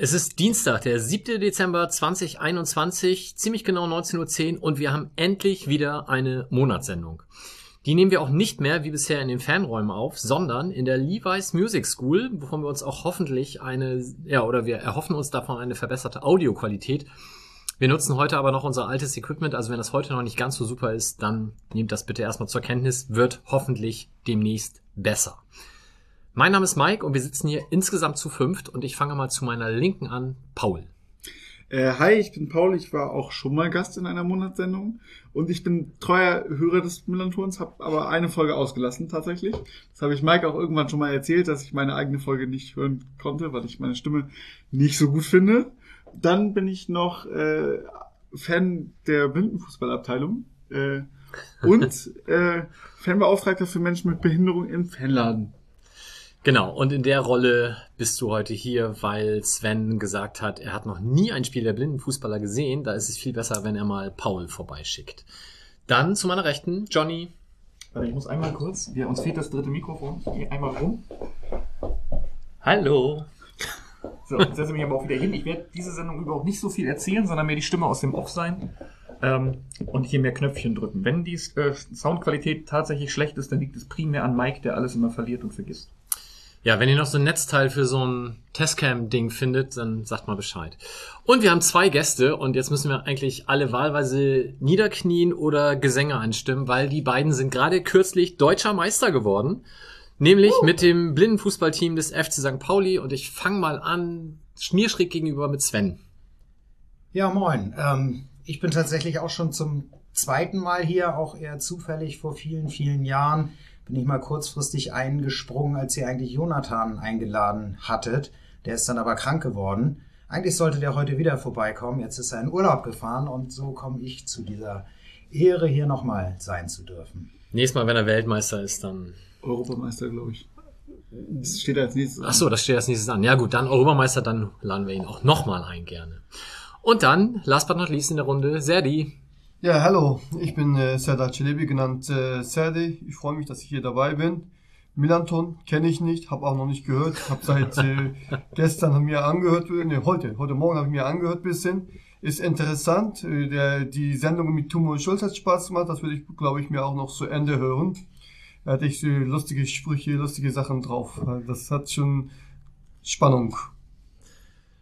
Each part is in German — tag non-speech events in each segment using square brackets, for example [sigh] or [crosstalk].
es ist Dienstag, der 7. Dezember 2021, ziemlich genau 19.10 Uhr und wir haben endlich wieder eine Monatssendung. Die nehmen wir auch nicht mehr wie bisher in den Fanräumen auf, sondern in der Levi's Music School, wovon wir uns auch hoffentlich eine, ja, oder wir erhoffen uns davon eine verbesserte Audioqualität. Wir nutzen heute aber noch unser altes Equipment, also wenn das heute noch nicht ganz so super ist, dann nehmt das bitte erstmal zur Kenntnis, wird hoffentlich demnächst besser. Mein Name ist Mike und wir sitzen hier insgesamt zu fünft und ich fange mal zu meiner Linken an, Paul. Äh, hi, ich bin Paul, ich war auch schon mal Gast in einer Monatssendung und ich bin treuer Hörer des Millantons, habe aber eine Folge ausgelassen tatsächlich. Das habe ich Mike auch irgendwann schon mal erzählt, dass ich meine eigene Folge nicht hören konnte, weil ich meine Stimme nicht so gut finde. Dann bin ich noch äh, Fan der Blindenfußballabteilung äh, und [laughs] äh, Fanbeauftragter für Menschen mit Behinderung im Fanladen. Genau, und in der Rolle bist du heute hier, weil Sven gesagt hat, er hat noch nie ein Spiel der blinden Fußballer gesehen. Da ist es viel besser, wenn er mal Paul vorbeischickt. Dann zu meiner Rechten, Johnny. Warte, ich muss einmal kurz. Ja, uns fehlt das dritte Mikrofon. Ich gehe einmal rum. Hallo. So, jetzt setze mich aber auch wieder hin. Ich werde diese Sendung über auch nicht so viel erzählen, sondern mehr die Stimme aus dem Off sein. Ähm, und hier mehr Knöpfchen drücken. Wenn die äh, Soundqualität tatsächlich schlecht ist, dann liegt es primär an Mike, der alles immer verliert und vergisst. Ja, wenn ihr noch so ein Netzteil für so ein Testcam-Ding findet, dann sagt mal Bescheid. Und wir haben zwei Gäste und jetzt müssen wir eigentlich alle wahlweise niederknien oder Gesänge anstimmen, weil die beiden sind gerade kürzlich deutscher Meister geworden. Nämlich uh. mit dem Blindenfußballteam des FC St. Pauli und ich fange mal an, schmierschräg gegenüber mit Sven. Ja, moin. Ähm, ich bin tatsächlich auch schon zum zweiten Mal hier, auch eher zufällig vor vielen, vielen Jahren bin ich mal kurzfristig eingesprungen, als ihr eigentlich Jonathan eingeladen hattet. Der ist dann aber krank geworden. Eigentlich sollte der heute wieder vorbeikommen. Jetzt ist er in Urlaub gefahren und so komme ich zu dieser Ehre, hier nochmal sein zu dürfen. Nächstes Mal, wenn er Weltmeister ist, dann. Europameister, glaube ich. Das steht als nächstes an. Ach so, das steht als nächstes an. Ja gut, dann Europameister, dann laden wir ihn auch nochmal ein, gerne. Und dann, last but not least in der Runde, Serdi. Ja, hallo, ich bin äh, Serdar Celebi, genannt äh, Serdi. Ich freue mich, dass ich hier dabei bin. Milanton kenne ich nicht, habe auch noch nicht gehört. Habe seit äh, [laughs] gestern mir angehört, ne, heute, heute Morgen habe ich mir angehört bisschen. Ist interessant. Äh, der, die Sendung mit Tumo Schulz hat Spaß gemacht. Das würde ich, glaube ich, mir auch noch zu Ende hören. Da hatte ich so lustige Sprüche, lustige Sachen drauf. Das hat schon Spannung.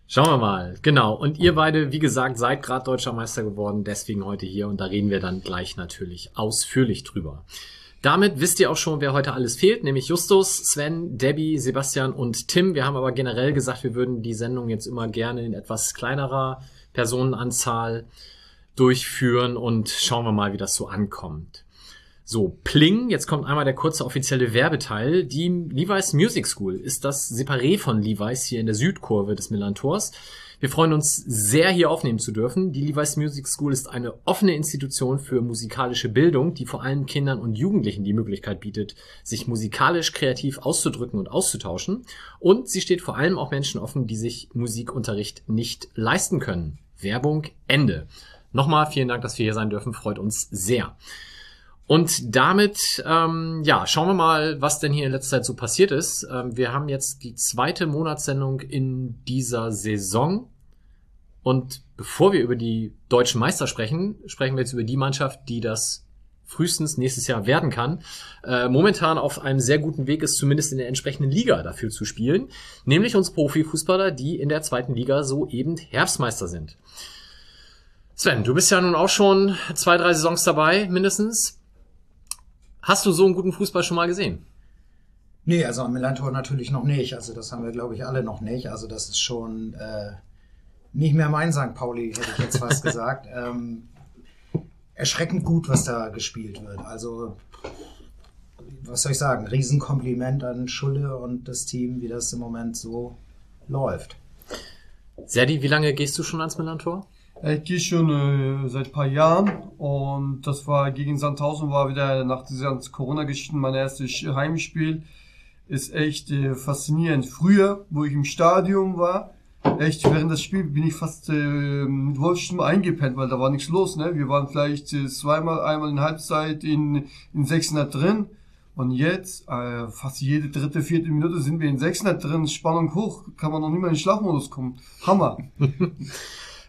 Schauen wir mal. Genau. Und ihr beide, wie gesagt, seid gerade deutscher Meister geworden, deswegen heute hier und da reden wir dann gleich natürlich ausführlich drüber. Damit wisst ihr auch schon, wer heute alles fehlt, nämlich Justus, Sven, Debbie, Sebastian und Tim. Wir haben aber generell gesagt, wir würden die Sendung jetzt immer gerne in etwas kleinerer Personenanzahl durchführen und schauen wir mal, wie das so ankommt. So, Pling, jetzt kommt einmal der kurze offizielle Werbeteil. Die Levi's Music School ist das Separé von Levi's hier in der Südkurve des Millantors. Wir freuen uns sehr, hier aufnehmen zu dürfen. Die Levi's Music School ist eine offene Institution für musikalische Bildung, die vor allem Kindern und Jugendlichen die Möglichkeit bietet, sich musikalisch kreativ auszudrücken und auszutauschen. Und sie steht vor allem auch Menschen offen, die sich Musikunterricht nicht leisten können. Werbung Ende. Nochmal vielen Dank, dass wir hier sein dürfen. Freut uns sehr. Und damit, ähm, ja, schauen wir mal, was denn hier in letzter Zeit so passiert ist. Ähm, wir haben jetzt die zweite Monatssendung in dieser Saison. Und bevor wir über die deutschen Meister sprechen, sprechen wir jetzt über die Mannschaft, die das frühestens nächstes Jahr werden kann. Äh, momentan auf einem sehr guten Weg ist, zumindest in der entsprechenden Liga dafür zu spielen. Nämlich uns Profifußballer, die in der zweiten Liga so eben Herbstmeister sind. Sven, du bist ja nun auch schon zwei, drei Saisons dabei, mindestens. Hast du so einen guten Fußball schon mal gesehen? Nee, also am Millantor natürlich noch nicht. Also das haben wir, glaube ich, alle noch nicht. Also das ist schon äh, nicht mehr mein St. Pauli, hätte ich jetzt fast [laughs] gesagt. Ähm, erschreckend gut, was da gespielt wird. Also was soll ich sagen? Riesenkompliment an Schulle und das Team, wie das im Moment so läuft. Serdi, wie lange gehst du schon ans Millantor? Ich gehe schon äh, seit paar Jahren und das war gegen Sandhausen war wieder nach dieser Corona-Geschichten mein erstes Heimspiel. Ist echt äh, faszinierend. Früher, wo ich im Stadion war, echt, während des Spiels bin ich fast äh, mit Wolfsstimme eingepennt, weil da war nichts los, ne? Wir waren vielleicht äh, zweimal, einmal in Halbzeit in, in 600 drin. Und jetzt, äh, fast jede dritte, vierte Minute sind wir in 600 drin, Spannung hoch, kann man noch nicht mehr in den Schlafmodus kommen. Hammer. [laughs]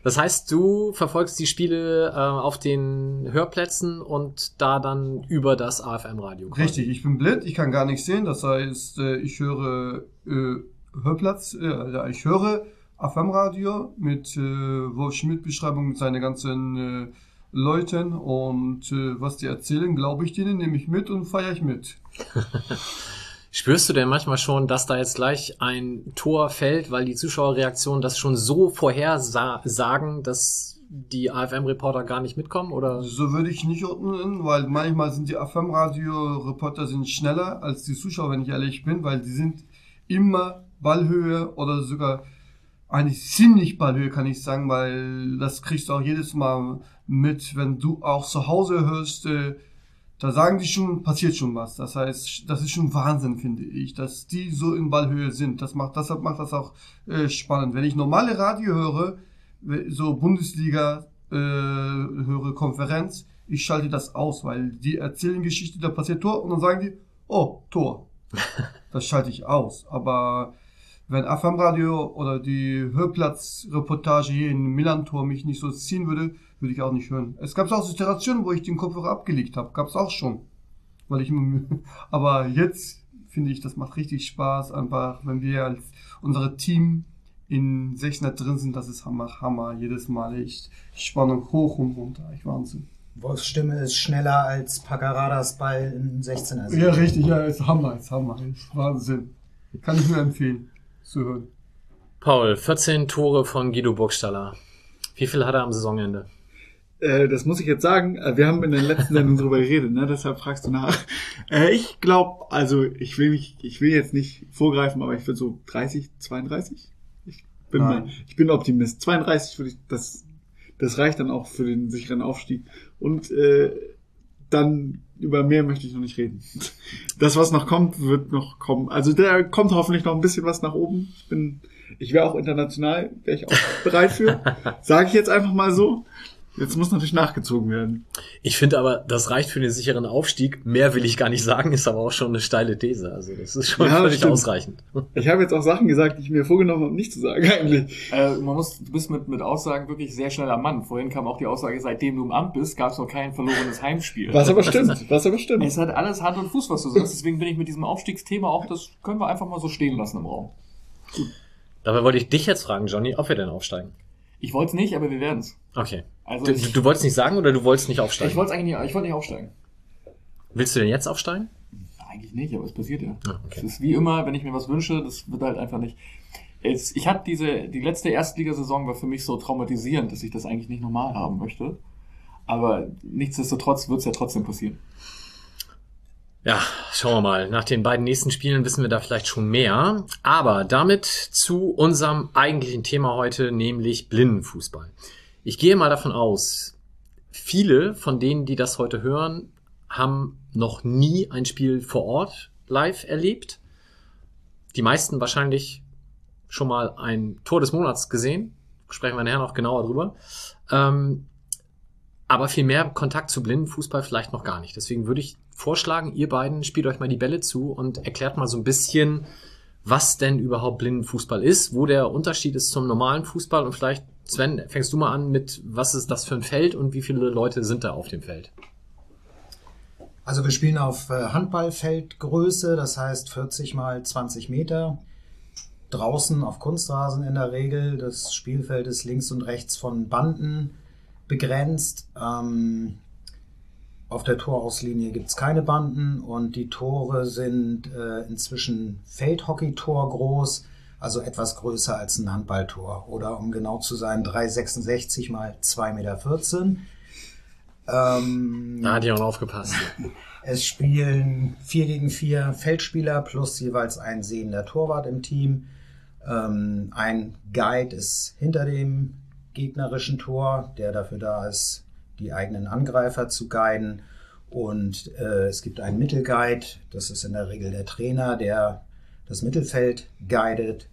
Das heißt, du verfolgst die Spiele äh, auf den Hörplätzen und da dann über das AFM-Radio. Richtig, ich bin blind, ich kann gar nichts sehen. Das heißt, äh, ich höre äh, Hörplatz, äh, ich höre AFM-Radio mit äh, Wolf Schmidt-Beschreibung mit seinen ganzen äh, Leuten und äh, was die erzählen, glaube ich denen, nehme ich mit und feiere ich mit. [laughs] Spürst du denn manchmal schon, dass da jetzt gleich ein Tor fällt, weil die Zuschauerreaktionen das schon so vorhersagen, dass die AFM-Reporter gar nicht mitkommen? Oder? So würde ich nicht ordnen, weil manchmal sind die AFM-Radio-Reporter schneller als die Zuschauer, wenn ich ehrlich bin, weil die sind immer Ballhöhe oder sogar eigentlich ziemlich Ballhöhe, kann ich sagen, weil das kriegst du auch jedes Mal mit, wenn du auch zu Hause hörst, äh, da sagen die schon, passiert schon was. Das heißt, das ist schon Wahnsinn, finde ich, dass die so in Ballhöhe sind. Das macht, deshalb macht das auch äh, spannend. Wenn ich normale Radio höre, so Bundesliga äh, höre, Konferenz, ich schalte das aus, weil die erzählen Geschichte, da passiert Tor und dann sagen die, oh, Tor. [laughs] Das schalte ich aus. Aber wenn AFM Radio oder die Hörplatzreportage hier in Milan-Tor mich nicht so ziehen würde, würde ich auch nicht hören. Es gab auch Situationen, wo ich den Kopfhörer abgelegt habe. Gab es auch schon. Weil ich [laughs] aber jetzt finde ich, das macht richtig Spaß, einfach, wenn wir als unser Team in 600 drin sind, das ist Hammer, Hammer. Jedes Mal echt Spannung hoch und runter. Ich Wahnsinn. Wolfs Stimme ist schneller als Pagaradas Ball in 16er. Ja, richtig, ja, ist Hammer, ist Hammer, ist Wahnsinn. Kann ich nur empfehlen zu hören. Paul, 14 Tore von Guido Burgstaller. Wie viel hat er am Saisonende? Äh, das muss ich jetzt sagen. Äh, wir haben in den letzten Sendungen [laughs] drüber geredet, ne? deshalb fragst du nach. Äh, ich glaube, also ich will mich, ich will jetzt nicht vorgreifen, aber ich würde so 30, 32. Ich bin, mal, ich bin Optimist. 32 würde ich, das, das reicht dann auch für den sicheren Aufstieg. Und äh, dann über mehr möchte ich noch nicht reden. Das, was noch kommt, wird noch kommen. Also da kommt hoffentlich noch ein bisschen was nach oben. Ich bin, ich wäre auch international, wäre ich auch bereit für. [laughs] Sage ich jetzt einfach mal so. Jetzt muss natürlich nachgezogen werden. Ich finde aber, das reicht für den sicheren Aufstieg. Mehr will ich gar nicht sagen, ist aber auch schon eine steile These. Also das ist schon ja, völlig stimmt. ausreichend. Ich habe jetzt auch Sachen gesagt, die ich mir vorgenommen habe, nicht zu sagen eigentlich. Äh, man muss, du bist mit, mit Aussagen wirklich sehr schnell am Mann. Vorhin kam auch die Aussage, seitdem du im Amt bist, gab es noch kein verlorenes Heimspiel. Was aber [laughs] stimmt, was aber stimmt. Es hat alles Hand und Fuß, was du sagst. Deswegen bin ich mit diesem Aufstiegsthema auch, das können wir einfach mal so stehen lassen im Raum. Gut. Dabei wollte ich dich jetzt fragen, Johnny, ob wir denn aufsteigen. Ich wollte es nicht, aber wir werden es. Okay. Also du, ich, du wolltest nicht sagen oder du wolltest nicht aufsteigen? Ich wollte eigentlich nicht, ich wollte nicht aufsteigen. Willst du denn jetzt aufsteigen? Eigentlich nicht, aber es passiert ja. Ah, okay. Es ist wie immer, wenn ich mir was wünsche, das wird halt einfach nicht. Es, ich hatte diese, die letzte Erstligasaison war für mich so traumatisierend, dass ich das eigentlich nicht normal haben möchte. Aber nichtsdestotrotz wird es ja trotzdem passieren. Ja, schauen wir mal. Nach den beiden nächsten Spielen wissen wir da vielleicht schon mehr. Aber damit zu unserem eigentlichen Thema heute, nämlich Blindenfußball. Ich gehe mal davon aus, viele von denen, die das heute hören, haben noch nie ein Spiel vor Ort live erlebt. Die meisten wahrscheinlich schon mal ein Tor des Monats gesehen. Sprechen wir nachher noch genauer drüber. Ähm, aber viel mehr Kontakt zu Blindenfußball vielleicht noch gar nicht. Deswegen würde ich vorschlagen, ihr beiden spielt euch mal die Bälle zu und erklärt mal so ein bisschen, was denn überhaupt Blindenfußball ist, wo der Unterschied ist zum normalen Fußball und vielleicht, Sven, fängst du mal an mit, was ist das für ein Feld und wie viele Leute sind da auf dem Feld? Also wir spielen auf äh, Handballfeldgröße, das heißt 40 mal 20 Meter. Draußen auf Kunstrasen in der Regel. Das Spielfeld ist links und rechts von Banden begrenzt. Ähm, auf der Torauslinie gibt es keine Banden und die Tore sind äh, inzwischen Feldhockey-Tor groß, also etwas größer als ein Handballtor. Oder um genau zu sein, 3,66 mal 2,14 Meter. Ähm, da hat jemand aufgepasst. [laughs] Es spielen 4 gegen 4 Feldspieler plus jeweils ein sehender Torwart im Team. Ähm, ein Guide ist hinter dem gegnerischen Tor, der dafür da ist, die eigenen Angreifer zu guiden. Und äh, es gibt einen Mittelguide, das ist in der Regel der Trainer, der das Mittelfeld guidet.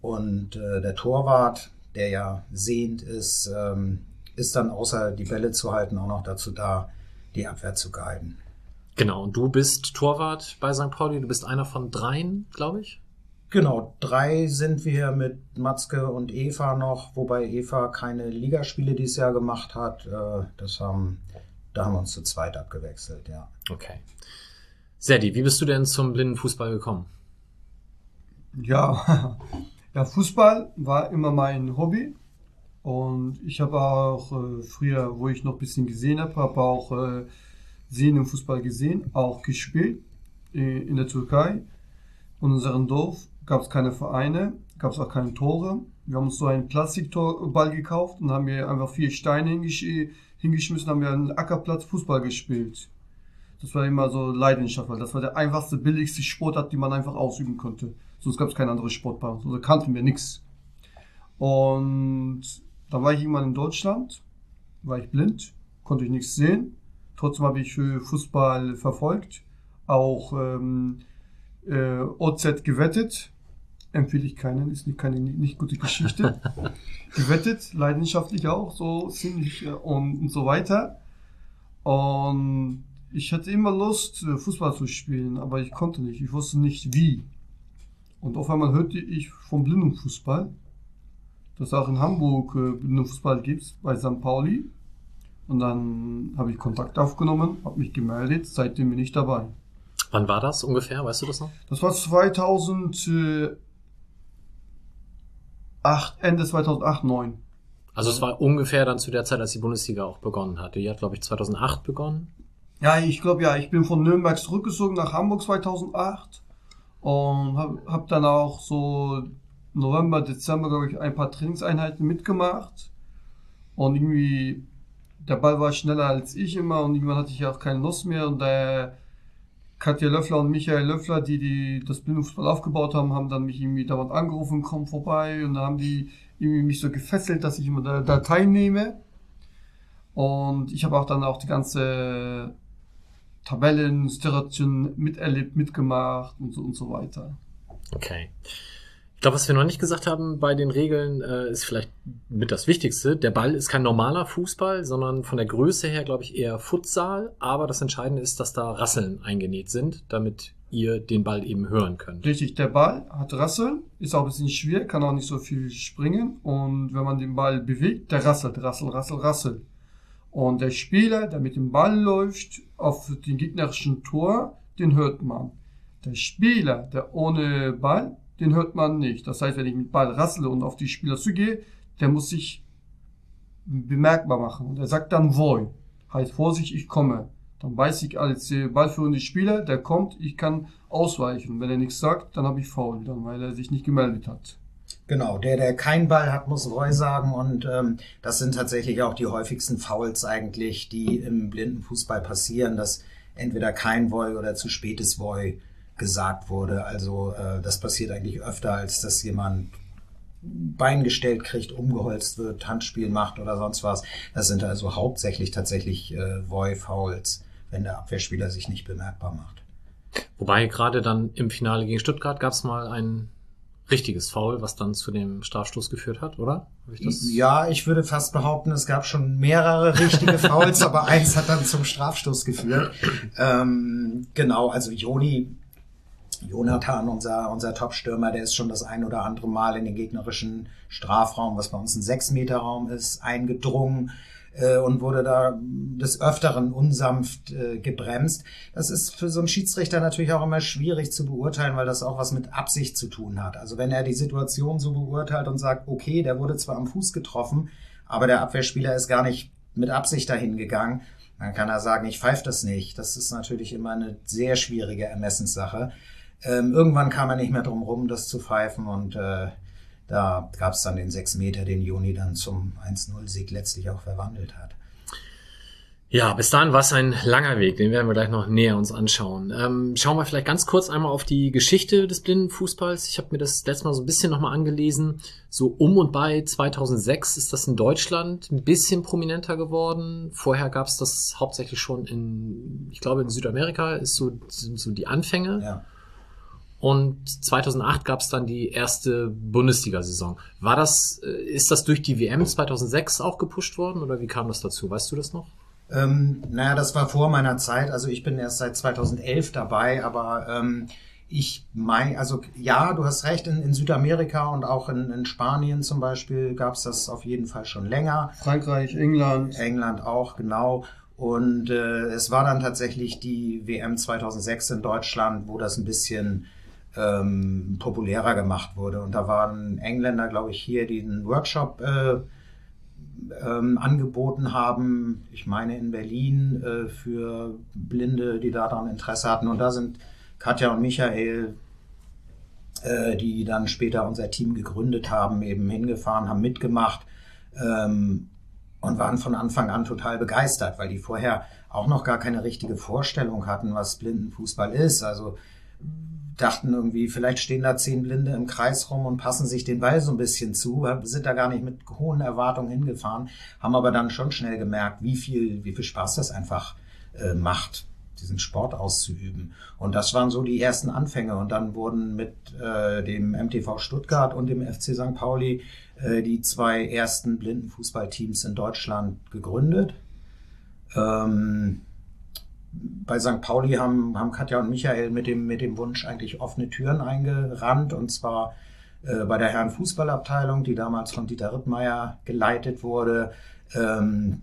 Und äh, der Torwart, der ja sehend ist, ähm, ist dann außer die Bälle zu halten auch noch dazu da, die Abwehr zu guiden. Genau, und du bist Torwart bei St. Pauli. Du bist einer von dreien, glaube ich. Genau, drei sind wir mit Matzke und Eva noch, wobei Eva keine Ligaspiele dieses Jahr gemacht hat. Äh, Das haben, da haben wir uns zu zweit abgewechselt, ja. Okay. Serdi, wie bist du denn zum blinden Fußball gekommen? Ja, [laughs] ja, Fußball war immer mein Hobby. Und ich habe auch äh, früher, wo ich noch ein bisschen gesehen habe, habe auch äh, Sehen im Fußball gesehen, auch gespielt äh, in der Türkei. In unserem Dorf gab es keine Vereine, gab es auch keine Tore. Wir haben uns so einen Plastikball gekauft und haben hier einfach vier Steine hingesch hingeschmissen, haben wir einen Ackerplatz Fußball gespielt. Das war immer so Leidenschaft, weil das war der einfachste, billigste Sportart, die man einfach ausüben konnte. Sonst gab es keinen anderen Sport bei uns. Also kannten wir nichts. Und da war ich irgendwann in Deutschland, war ich blind, konnte ich nichts sehen. Trotzdem habe ich äh, Fußball verfolgt, auch ähm, äh, OZ gewettet. Empfehle ich keinen, ist nicht, keine nicht gute Geschichte. [laughs] gewettet, leidenschaftlich auch, so ziemlich äh, und, und so weiter. Und ich hatte immer Lust, äh, Fußball zu spielen, aber ich konnte nicht. Ich wusste nicht wie. Und auf einmal hörte ich vom Blindenfußball, dass auch in Hamburg äh, Blindenfußball gibt, bei St. Pauli. Und dann habe ich Kontakt aufgenommen, habe mich gemeldet, seitdem bin ich dabei. Wann war das ungefähr? Weißt du das noch? Das war 2008, Ende 2008, 2009. Also es war ungefähr dann zu der Zeit, als die Bundesliga auch begonnen hatte. Die hat, glaube ich, 2008 begonnen. Ja, ich glaube ja, ich bin von Nürnberg zurückgezogen nach Hamburg 2008 und habe hab dann auch so November, Dezember, glaube ich, ein paar Trainingseinheiten mitgemacht. Und irgendwie, der Ball war schneller als ich immer und irgendwann hatte ich auch keine Lust mehr. Und der Katja Löffler und Michael Löffler, die, die das Bildungsfußball aufgebaut haben, haben dann mich irgendwie dauernd angerufen, komm vorbei. Und dann haben die irgendwie mich so gefesselt, dass ich immer da, da teilnehme. Und ich habe auch dann auch die ganze Tabellen, Situation miterlebt, mitgemacht und so und so weiter. Okay. Ich glaube, was wir noch nicht gesagt haben bei den Regeln, äh, ist vielleicht mit das Wichtigste. Der Ball ist kein normaler Fußball, sondern von der Größe her, glaube ich, eher Futsal. Aber das Entscheidende ist, dass da Rasseln eingenäht sind, damit ihr den Ball eben hören könnt. Richtig, der Ball hat Rasseln, ist auch ein bisschen schwer, kann auch nicht so viel springen. Und wenn man den Ball bewegt, der rasselt, rassel, rassel, rassel. Und der Spieler, der mit dem Ball läuft auf den gegnerischen Tor, den hört man. Der Spieler, der ohne Ball, den hört man nicht. Das heißt, wenn ich mit Ball rassle und auf die Spieler zugehe, der muss sich bemerkbar machen. Und er sagt dann Voy. Heißt Vorsicht, ich komme. Dann weiß ich als äh, ballführende Spieler, der kommt, ich kann ausweichen. Wenn er nichts sagt, dann habe ich Foul, dann weil er sich nicht gemeldet hat. Genau, der, der keinen Ball hat, muss Roy sagen. Und ähm, das sind tatsächlich auch die häufigsten Fouls eigentlich, die im blinden Fußball passieren, dass entweder kein Voy oder zu spätes Voy gesagt wurde. Also äh, das passiert eigentlich öfter, als dass jemand Bein gestellt kriegt, umgeholzt wird, Handspiel macht oder sonst was. Das sind also hauptsächlich tatsächlich äh, Voy-Fouls, wenn der Abwehrspieler sich nicht bemerkbar macht. Wobei gerade dann im Finale gegen Stuttgart gab es mal ein richtiges Foul, was dann zu dem Strafstoß geführt hat, oder? Ich? Ja, ich würde fast behaupten, es gab schon mehrere richtige [laughs] Fouls, aber eins hat dann zum Strafstoß geführt. Ähm, genau, also Joni, Jonathan, unser, unser Top-Stürmer, der ist schon das ein oder andere Mal in den gegnerischen Strafraum, was bei uns ein Sechs-Meter-Raum ist, eingedrungen äh, und wurde da des Öfteren unsanft äh, gebremst. Das ist für so einen Schiedsrichter natürlich auch immer schwierig zu beurteilen, weil das auch was mit Absicht zu tun hat. Also wenn er die Situation so beurteilt und sagt, okay, der wurde zwar am Fuß getroffen, aber der Abwehrspieler ist gar nicht mit Absicht dahin gegangen, dann kann er sagen, ich pfeife das nicht. Das ist natürlich immer eine sehr schwierige Ermessenssache. Ähm, irgendwann kam er nicht mehr drum rum, das zu pfeifen und äh, da gab es dann den 6 Meter, den Juni dann zum 1-0-Sieg letztlich auch verwandelt hat. Ja, bis dahin war es ein langer Weg, den werden wir gleich noch näher uns anschauen. Ähm, schauen wir vielleicht ganz kurz einmal auf die Geschichte des Blindenfußballs. Ich habe mir das letzte Mal so ein bisschen nochmal angelesen. So um und bei 2006 ist das in Deutschland ein bisschen prominenter geworden. Vorher gab es das hauptsächlich schon in, ich glaube in Südamerika ist so, sind so die Anfänge. Ja. Und 2008 gab es dann die erste Bundesliga-Saison. War das, äh, ist das durch die WM 2006 auch gepusht worden oder wie kam das dazu? Weißt du das noch? Ähm, naja, das war vor meiner Zeit. Also ich bin erst seit 2011 dabei, aber ähm, ich meine, also ja, du hast recht, in, in Südamerika und auch in, in Spanien zum Beispiel gab es das auf jeden Fall schon länger. Frankreich, England. England auch, genau. Und äh, es war dann tatsächlich die WM 2006 in Deutschland, wo das ein bisschen ähm, populärer gemacht wurde. Und da waren Engländer, glaube ich, hier, die einen Workshop äh, ähm, angeboten haben, ich meine in Berlin, äh, für Blinde, die daran Interesse hatten. Und da sind Katja und Michael, äh, die dann später unser Team gegründet haben, eben hingefahren, haben mitgemacht ähm, und waren von Anfang an total begeistert, weil die vorher auch noch gar keine richtige Vorstellung hatten, was Blindenfußball ist. Also dachten irgendwie, vielleicht stehen da zehn Blinde im Kreis rum und passen sich den Ball so ein bisschen zu, sind da gar nicht mit hohen Erwartungen hingefahren, haben aber dann schon schnell gemerkt, wie viel, wie viel Spaß das einfach äh, macht, diesen Sport auszuüben. Und das waren so die ersten Anfänge. Und dann wurden mit äh, dem MTV Stuttgart und dem FC St. Pauli äh, die zwei ersten Blindenfußballteams in Deutschland gegründet. Ähm, bei St. Pauli haben, haben Katja und Michael mit dem, mit dem Wunsch eigentlich offene Türen eingerannt und zwar äh, bei der Herren Fußballabteilung, die damals von Dieter Rittmeier geleitet wurde. Ähm,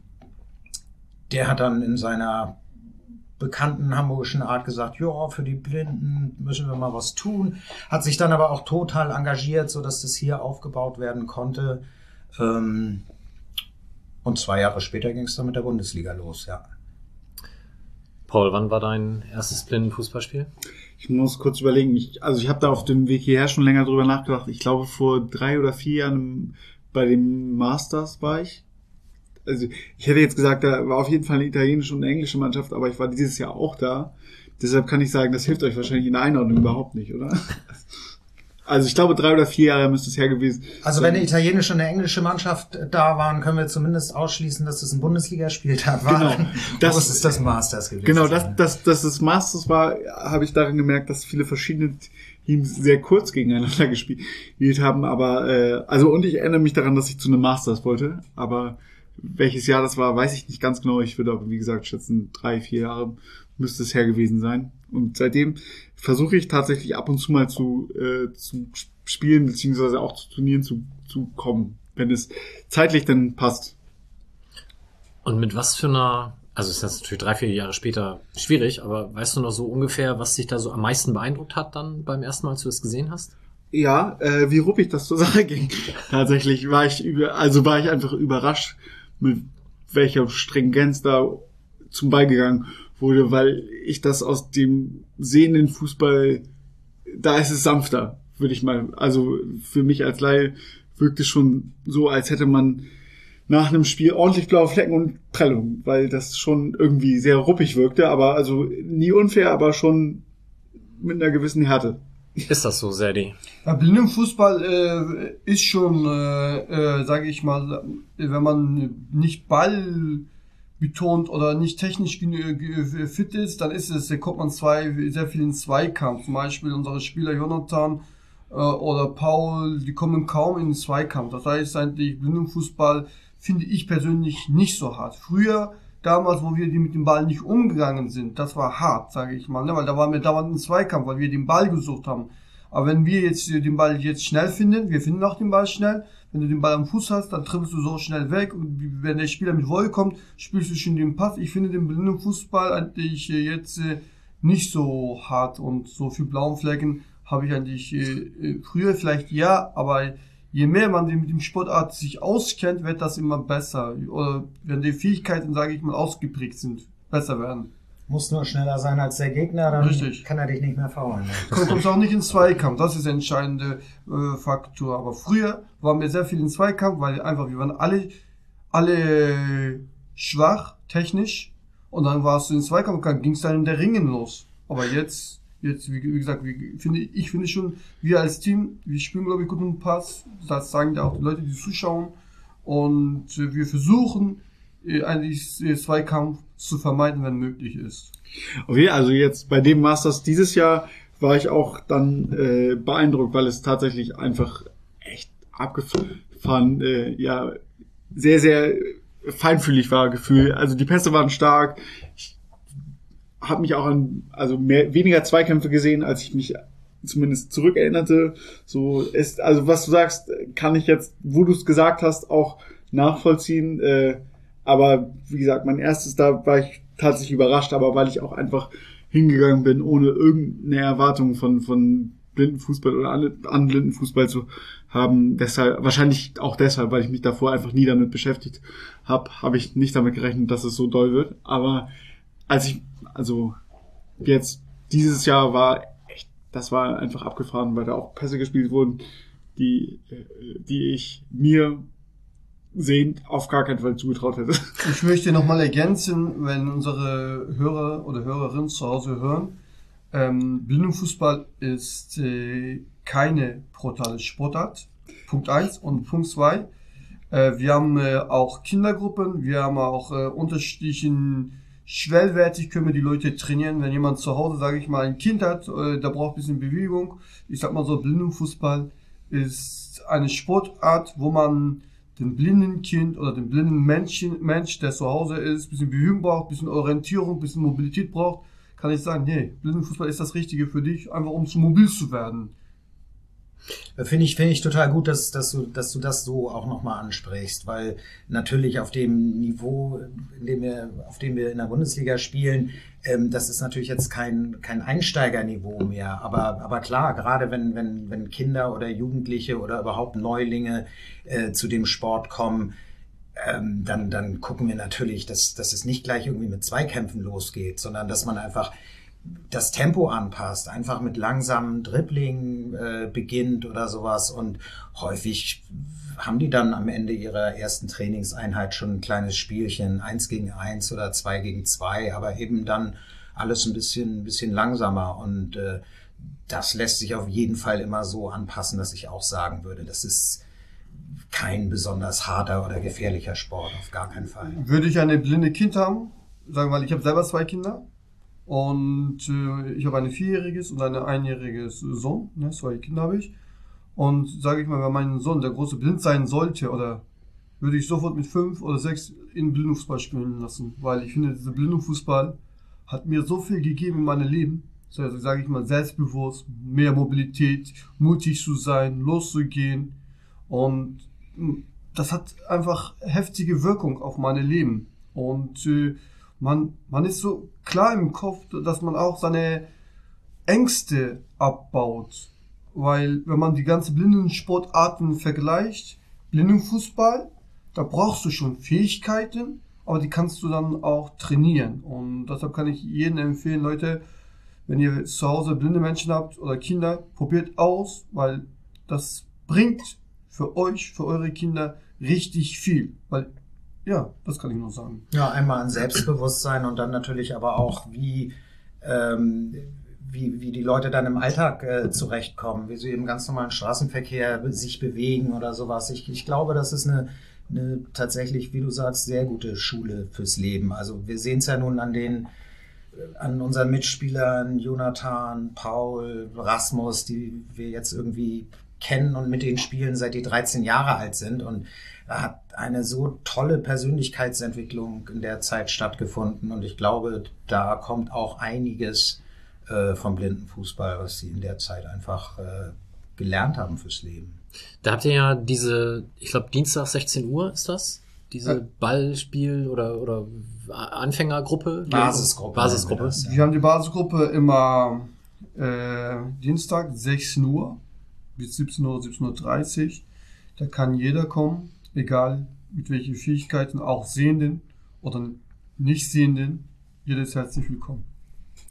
der hat dann in seiner bekannten hamburgischen Art gesagt, ja, für die Blinden müssen wir mal was tun. Hat sich dann aber auch total engagiert, so dass das hier aufgebaut werden konnte. Ähm, und zwei Jahre später ging es dann mit der Bundesliga los, ja. Paul, wann war dein erstes Blindenfußballspiel? Ich muss kurz überlegen. Ich, also ich habe da auf dem Weg hierher schon länger drüber nachgedacht. Ich glaube, vor drei oder vier Jahren bei den Masters war ich. Also ich hätte jetzt gesagt, da war auf jeden Fall eine italienische und eine englische Mannschaft, aber ich war dieses Jahr auch da. Deshalb kann ich sagen, das hilft euch wahrscheinlich in der Einordnung überhaupt nicht, oder? Also ich glaube, drei oder vier Jahre müsste es her gewesen Also wenn eine italienische und eine englische Mannschaft da waren, können wir zumindest ausschließen, dass das ein Bundesligaspieltag war. Genau. [laughs] Das ist das Masters gewesen. Genau, dass das, das, das Masters war, habe ich darin gemerkt, dass viele verschiedene Teams sehr kurz gegeneinander [laughs] gespielt haben. Aber äh, also und ich erinnere mich daran, dass ich zu einem Masters wollte. Aber welches Jahr das war, weiß ich nicht ganz genau. Ich würde aber wie gesagt schätzen drei, vier Jahre müsste es her gewesen sein. Und seitdem versuche ich tatsächlich ab und zu mal zu, äh, zu spielen beziehungsweise auch zu Turnieren zu, zu kommen, wenn es zeitlich dann passt. Und mit was für einer, also ist das natürlich drei, vier Jahre später schwierig, aber weißt du noch so ungefähr, was dich da so am meisten beeindruckt hat dann beim ersten Mal, als du das gesehen hast? Ja, äh, wie ruppig das zur Sache [laughs] ging. Tatsächlich war ich über, also war ich einfach überrascht, mit welcher Stringenz da zum Ball gegangen wurde, weil ich das aus dem sehenden Fußball, da ist es sanfter, würde ich mal, also für mich als Laie wirkt es schon so, als hätte man nach einem Spiel ordentlich blaue Flecken und Prellung, weil das schon irgendwie sehr ruppig wirkte, aber also nie unfair, aber schon mit einer gewissen Härte. Ist das so, Sadie? Ja, Blindenfußball äh, ist schon, äh, äh, sage ich mal, wenn man nicht Ball betont oder nicht technisch genü- ge- fit ist, dann ist es, kommt man zwei, sehr viel in Zweikampf. Zum Beispiel unsere Spieler Jonathan äh, oder Paul, die kommen kaum in den Zweikampf. Das heißt eigentlich, Blindenfußball finde ich persönlich nicht so hart. Früher, damals, wo wir die mit dem Ball nicht umgegangen sind, das war hart, sage ich mal, ne? weil da waren wir dauernd im Zweikampf, weil wir den Ball gesucht haben. Aber wenn wir jetzt äh, den Ball jetzt schnell finden, wir finden auch den Ball schnell, wenn du den Ball am Fuß hast, dann trippelst du so schnell weg und wenn der Spieler mit Wolle kommt, spielst du schon den Pass. Ich finde den blinden Fußball eigentlich äh, jetzt äh, nicht so hart und so viel blauen Flecken habe ich eigentlich äh, früher vielleicht ja, aber je mehr man mit dem Sportart sich auskennt, wird das immer besser. Oder wenn die Fähigkeiten, sage ich mal, ausgeprägt sind, besser werden. Muss nur schneller sein als der Gegner, dann Richtig. kann er dich nicht mehr faulen. [laughs] kommt uns auch nicht in Zweikampf. Das ist der entscheidende äh, Faktor. Aber früher waren wir sehr viel in Zweikampf, weil einfach wir waren alle, alle schwach technisch und dann warst du in Zweikampf, dann ging es dann in der Ringen los. Aber jetzt, jetzt wie, wie gesagt, wie, finde ich finde schon, wir als Team, wir spielen glaube ich guten Pass. Das sagen ja auch die Leute, die zuschauen. Und äh, wir versuchen eigentlich äh, Zweikampf zu vermeiden, wenn möglich ist. Okay, also jetzt bei dem Masters dieses Jahr war ich auch dann äh, beeindruckt, weil es tatsächlich einfach echt abgefahren, äh, ja, sehr, sehr feinfühlig war Gefühl. Also die Pässe waren stark. Ich habe mich auch an also mehr, weniger Zweikämpfe gesehen, als ich mich zumindest zurückerinnerte. So ist also was du sagst, kann ich jetzt, wo du es gesagt hast, auch nachvollziehen. Äh, aber wie gesagt, mein erstes da war ich tatsächlich überrascht, aber weil ich auch einfach hingegangen bin, ohne irgendeine Erwartung von von Blindenfußball oder an, an Blindenfußball zu haben. Deshalb wahrscheinlich auch deshalb, weil ich mich davor einfach nie damit beschäftigt habe, habe ich nicht damit gerechnet, dass es so doll wird. Aber als ich also jetzt dieses Jahr war echt, das war einfach abgefahren, weil da auch Pässe gespielt wurden, die äh, die ich mir sehend auf gar keinen Fall zugetraut hätte. [laughs] Ich möchte nochmal ergänzen, wenn unsere Hörer oder Hörerinnen zu Hause hören, ähm, Blindenfußball ist äh, keine brutale Sportart. Punkt eins und Punkt zwei. Äh, wir haben äh, auch Kindergruppen, wir haben auch äh, unterschiedlichen schwellwertig können wir die Leute trainieren. Wenn jemand zu Hause, sage ich mal, ein Kind hat, äh, der braucht ein bisschen Bewegung. Ich sag mal so, Blindenfußball ist eine Sportart, wo man den blinden Kind oder den blinden Menschen, Mensch, der zu Hause ist, bisschen Bewegung braucht, bisschen Orientierung, bisschen Mobilität braucht, kann ich sagen, hey, Blindenfußball ist das Richtige für dich, einfach um zu mobil zu werden. Finde ich, finde ich total gut, dass, dass, du, dass du das so auch nochmal ansprichst, weil natürlich auf dem Niveau, dem wir, auf dem wir in der Bundesliga spielen, ähm, das ist natürlich jetzt kein, kein Einsteigerniveau mehr. Aber, aber klar, gerade wenn, wenn, wenn Kinder oder Jugendliche oder überhaupt Neulinge äh, zu dem Sport kommen, ähm, dann, dann gucken wir natürlich, dass, dass es nicht gleich irgendwie mit Zweikämpfen losgeht, sondern dass man einfach das Tempo anpasst, einfach mit langsamem Dribbling äh, beginnt oder sowas. Und häufig haben die dann am Ende ihrer ersten Trainingseinheit schon ein kleines Spielchen, eins gegen eins oder zwei gegen zwei, aber eben dann alles ein bisschen, bisschen langsamer. Und äh, das lässt sich auf jeden Fall immer so anpassen, dass ich auch sagen würde, das ist kein besonders harter oder gefährlicher Sport, auf gar keinen Fall. Würde ich eine blinde Kind haben, sagen wir mal, ich habe selber zwei Kinder, und äh, ich habe ein vierjähriges und ein einjähriges Sohn, ne, zwei Kinder habe ich. Und sage ich mal, wenn mein Sohn, der große blind sein sollte, oder würde ich sofort mit fünf oder sechs in Blindenfußball spielen lassen, weil ich finde, dieser Blindenfußball hat mir so viel gegeben in meinem Leben. Also sage ich mal, selbstbewusst, mehr Mobilität, mutig zu sein, loszugehen. Und hm, das hat einfach heftige Wirkung auf mein Leben. Und äh, man, man ist so klar im Kopf, dass man auch seine Ängste abbaut. Weil wenn man die ganzen Blindensportarten vergleicht, Blindenfußball, da brauchst du schon Fähigkeiten, aber die kannst du dann auch trainieren. Und deshalb kann ich jedem empfehlen, Leute, wenn ihr zu Hause blinde Menschen habt oder Kinder, probiert aus, weil das bringt für euch, für eure Kinder richtig viel. Weil ja, das kann ich nur sagen. Ja, einmal ein Selbstbewusstsein und dann natürlich aber auch, wie, ähm, wie, wie die Leute dann im Alltag äh, zurechtkommen, wie sie im ganz normalen Straßenverkehr sich bewegen oder sowas. Ich, ich glaube, das ist eine, eine tatsächlich, wie du sagst, sehr gute Schule fürs Leben. Also wir sehen es ja nun an den an unseren Mitspielern Jonathan, Paul, Rasmus, die wir jetzt irgendwie kennen und mit denen spielen, seit die 13 Jahre alt sind. Und da hat eine so tolle Persönlichkeitsentwicklung in der Zeit stattgefunden. Und ich glaube, da kommt auch einiges äh, vom Blindenfußball, was sie in der Zeit einfach äh, gelernt haben fürs Leben. Da habt ihr ja diese, ich glaube, Dienstag 16 Uhr ist das? Diese Ballspiel- oder, oder Anfängergruppe? Basisgruppe. Basisgruppe. Wir, das, ja. wir haben die Basisgruppe immer äh, Dienstag 16 Uhr bis 17 Uhr, 17.30 Uhr. Da kann jeder kommen, egal mit welchen Fähigkeiten, auch Sehenden oder nicht Sehenden. Jeder ist herzlich willkommen.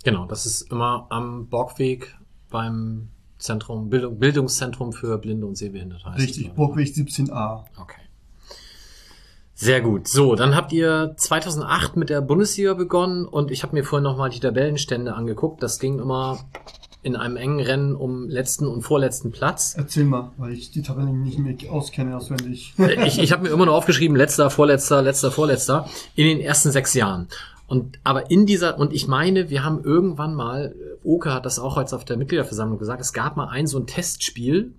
Genau, das ist immer am Borgweg beim Zentrum, Bildung, Bildungszentrum für Blinde und Sehbehinderte. Heißt Richtig, Borgweg 17a. Okay. Sehr gut. So, dann habt ihr 2008 mit der Bundesliga begonnen und ich habe mir vorhin nochmal die Tabellenstände angeguckt. Das ging immer in einem engen Rennen um letzten und vorletzten Platz. Erzähl mal, weil ich die Tabellen nicht mehr auskenne auswendig. [laughs] ich ich habe mir immer nur aufgeschrieben, letzter, vorletzter, letzter, vorletzter in den ersten sechs Jahren. Und aber in dieser, und ich meine, wir haben irgendwann mal, Oke hat das auch heute auf der Mitgliederversammlung gesagt, es gab mal ein so ein Testspiel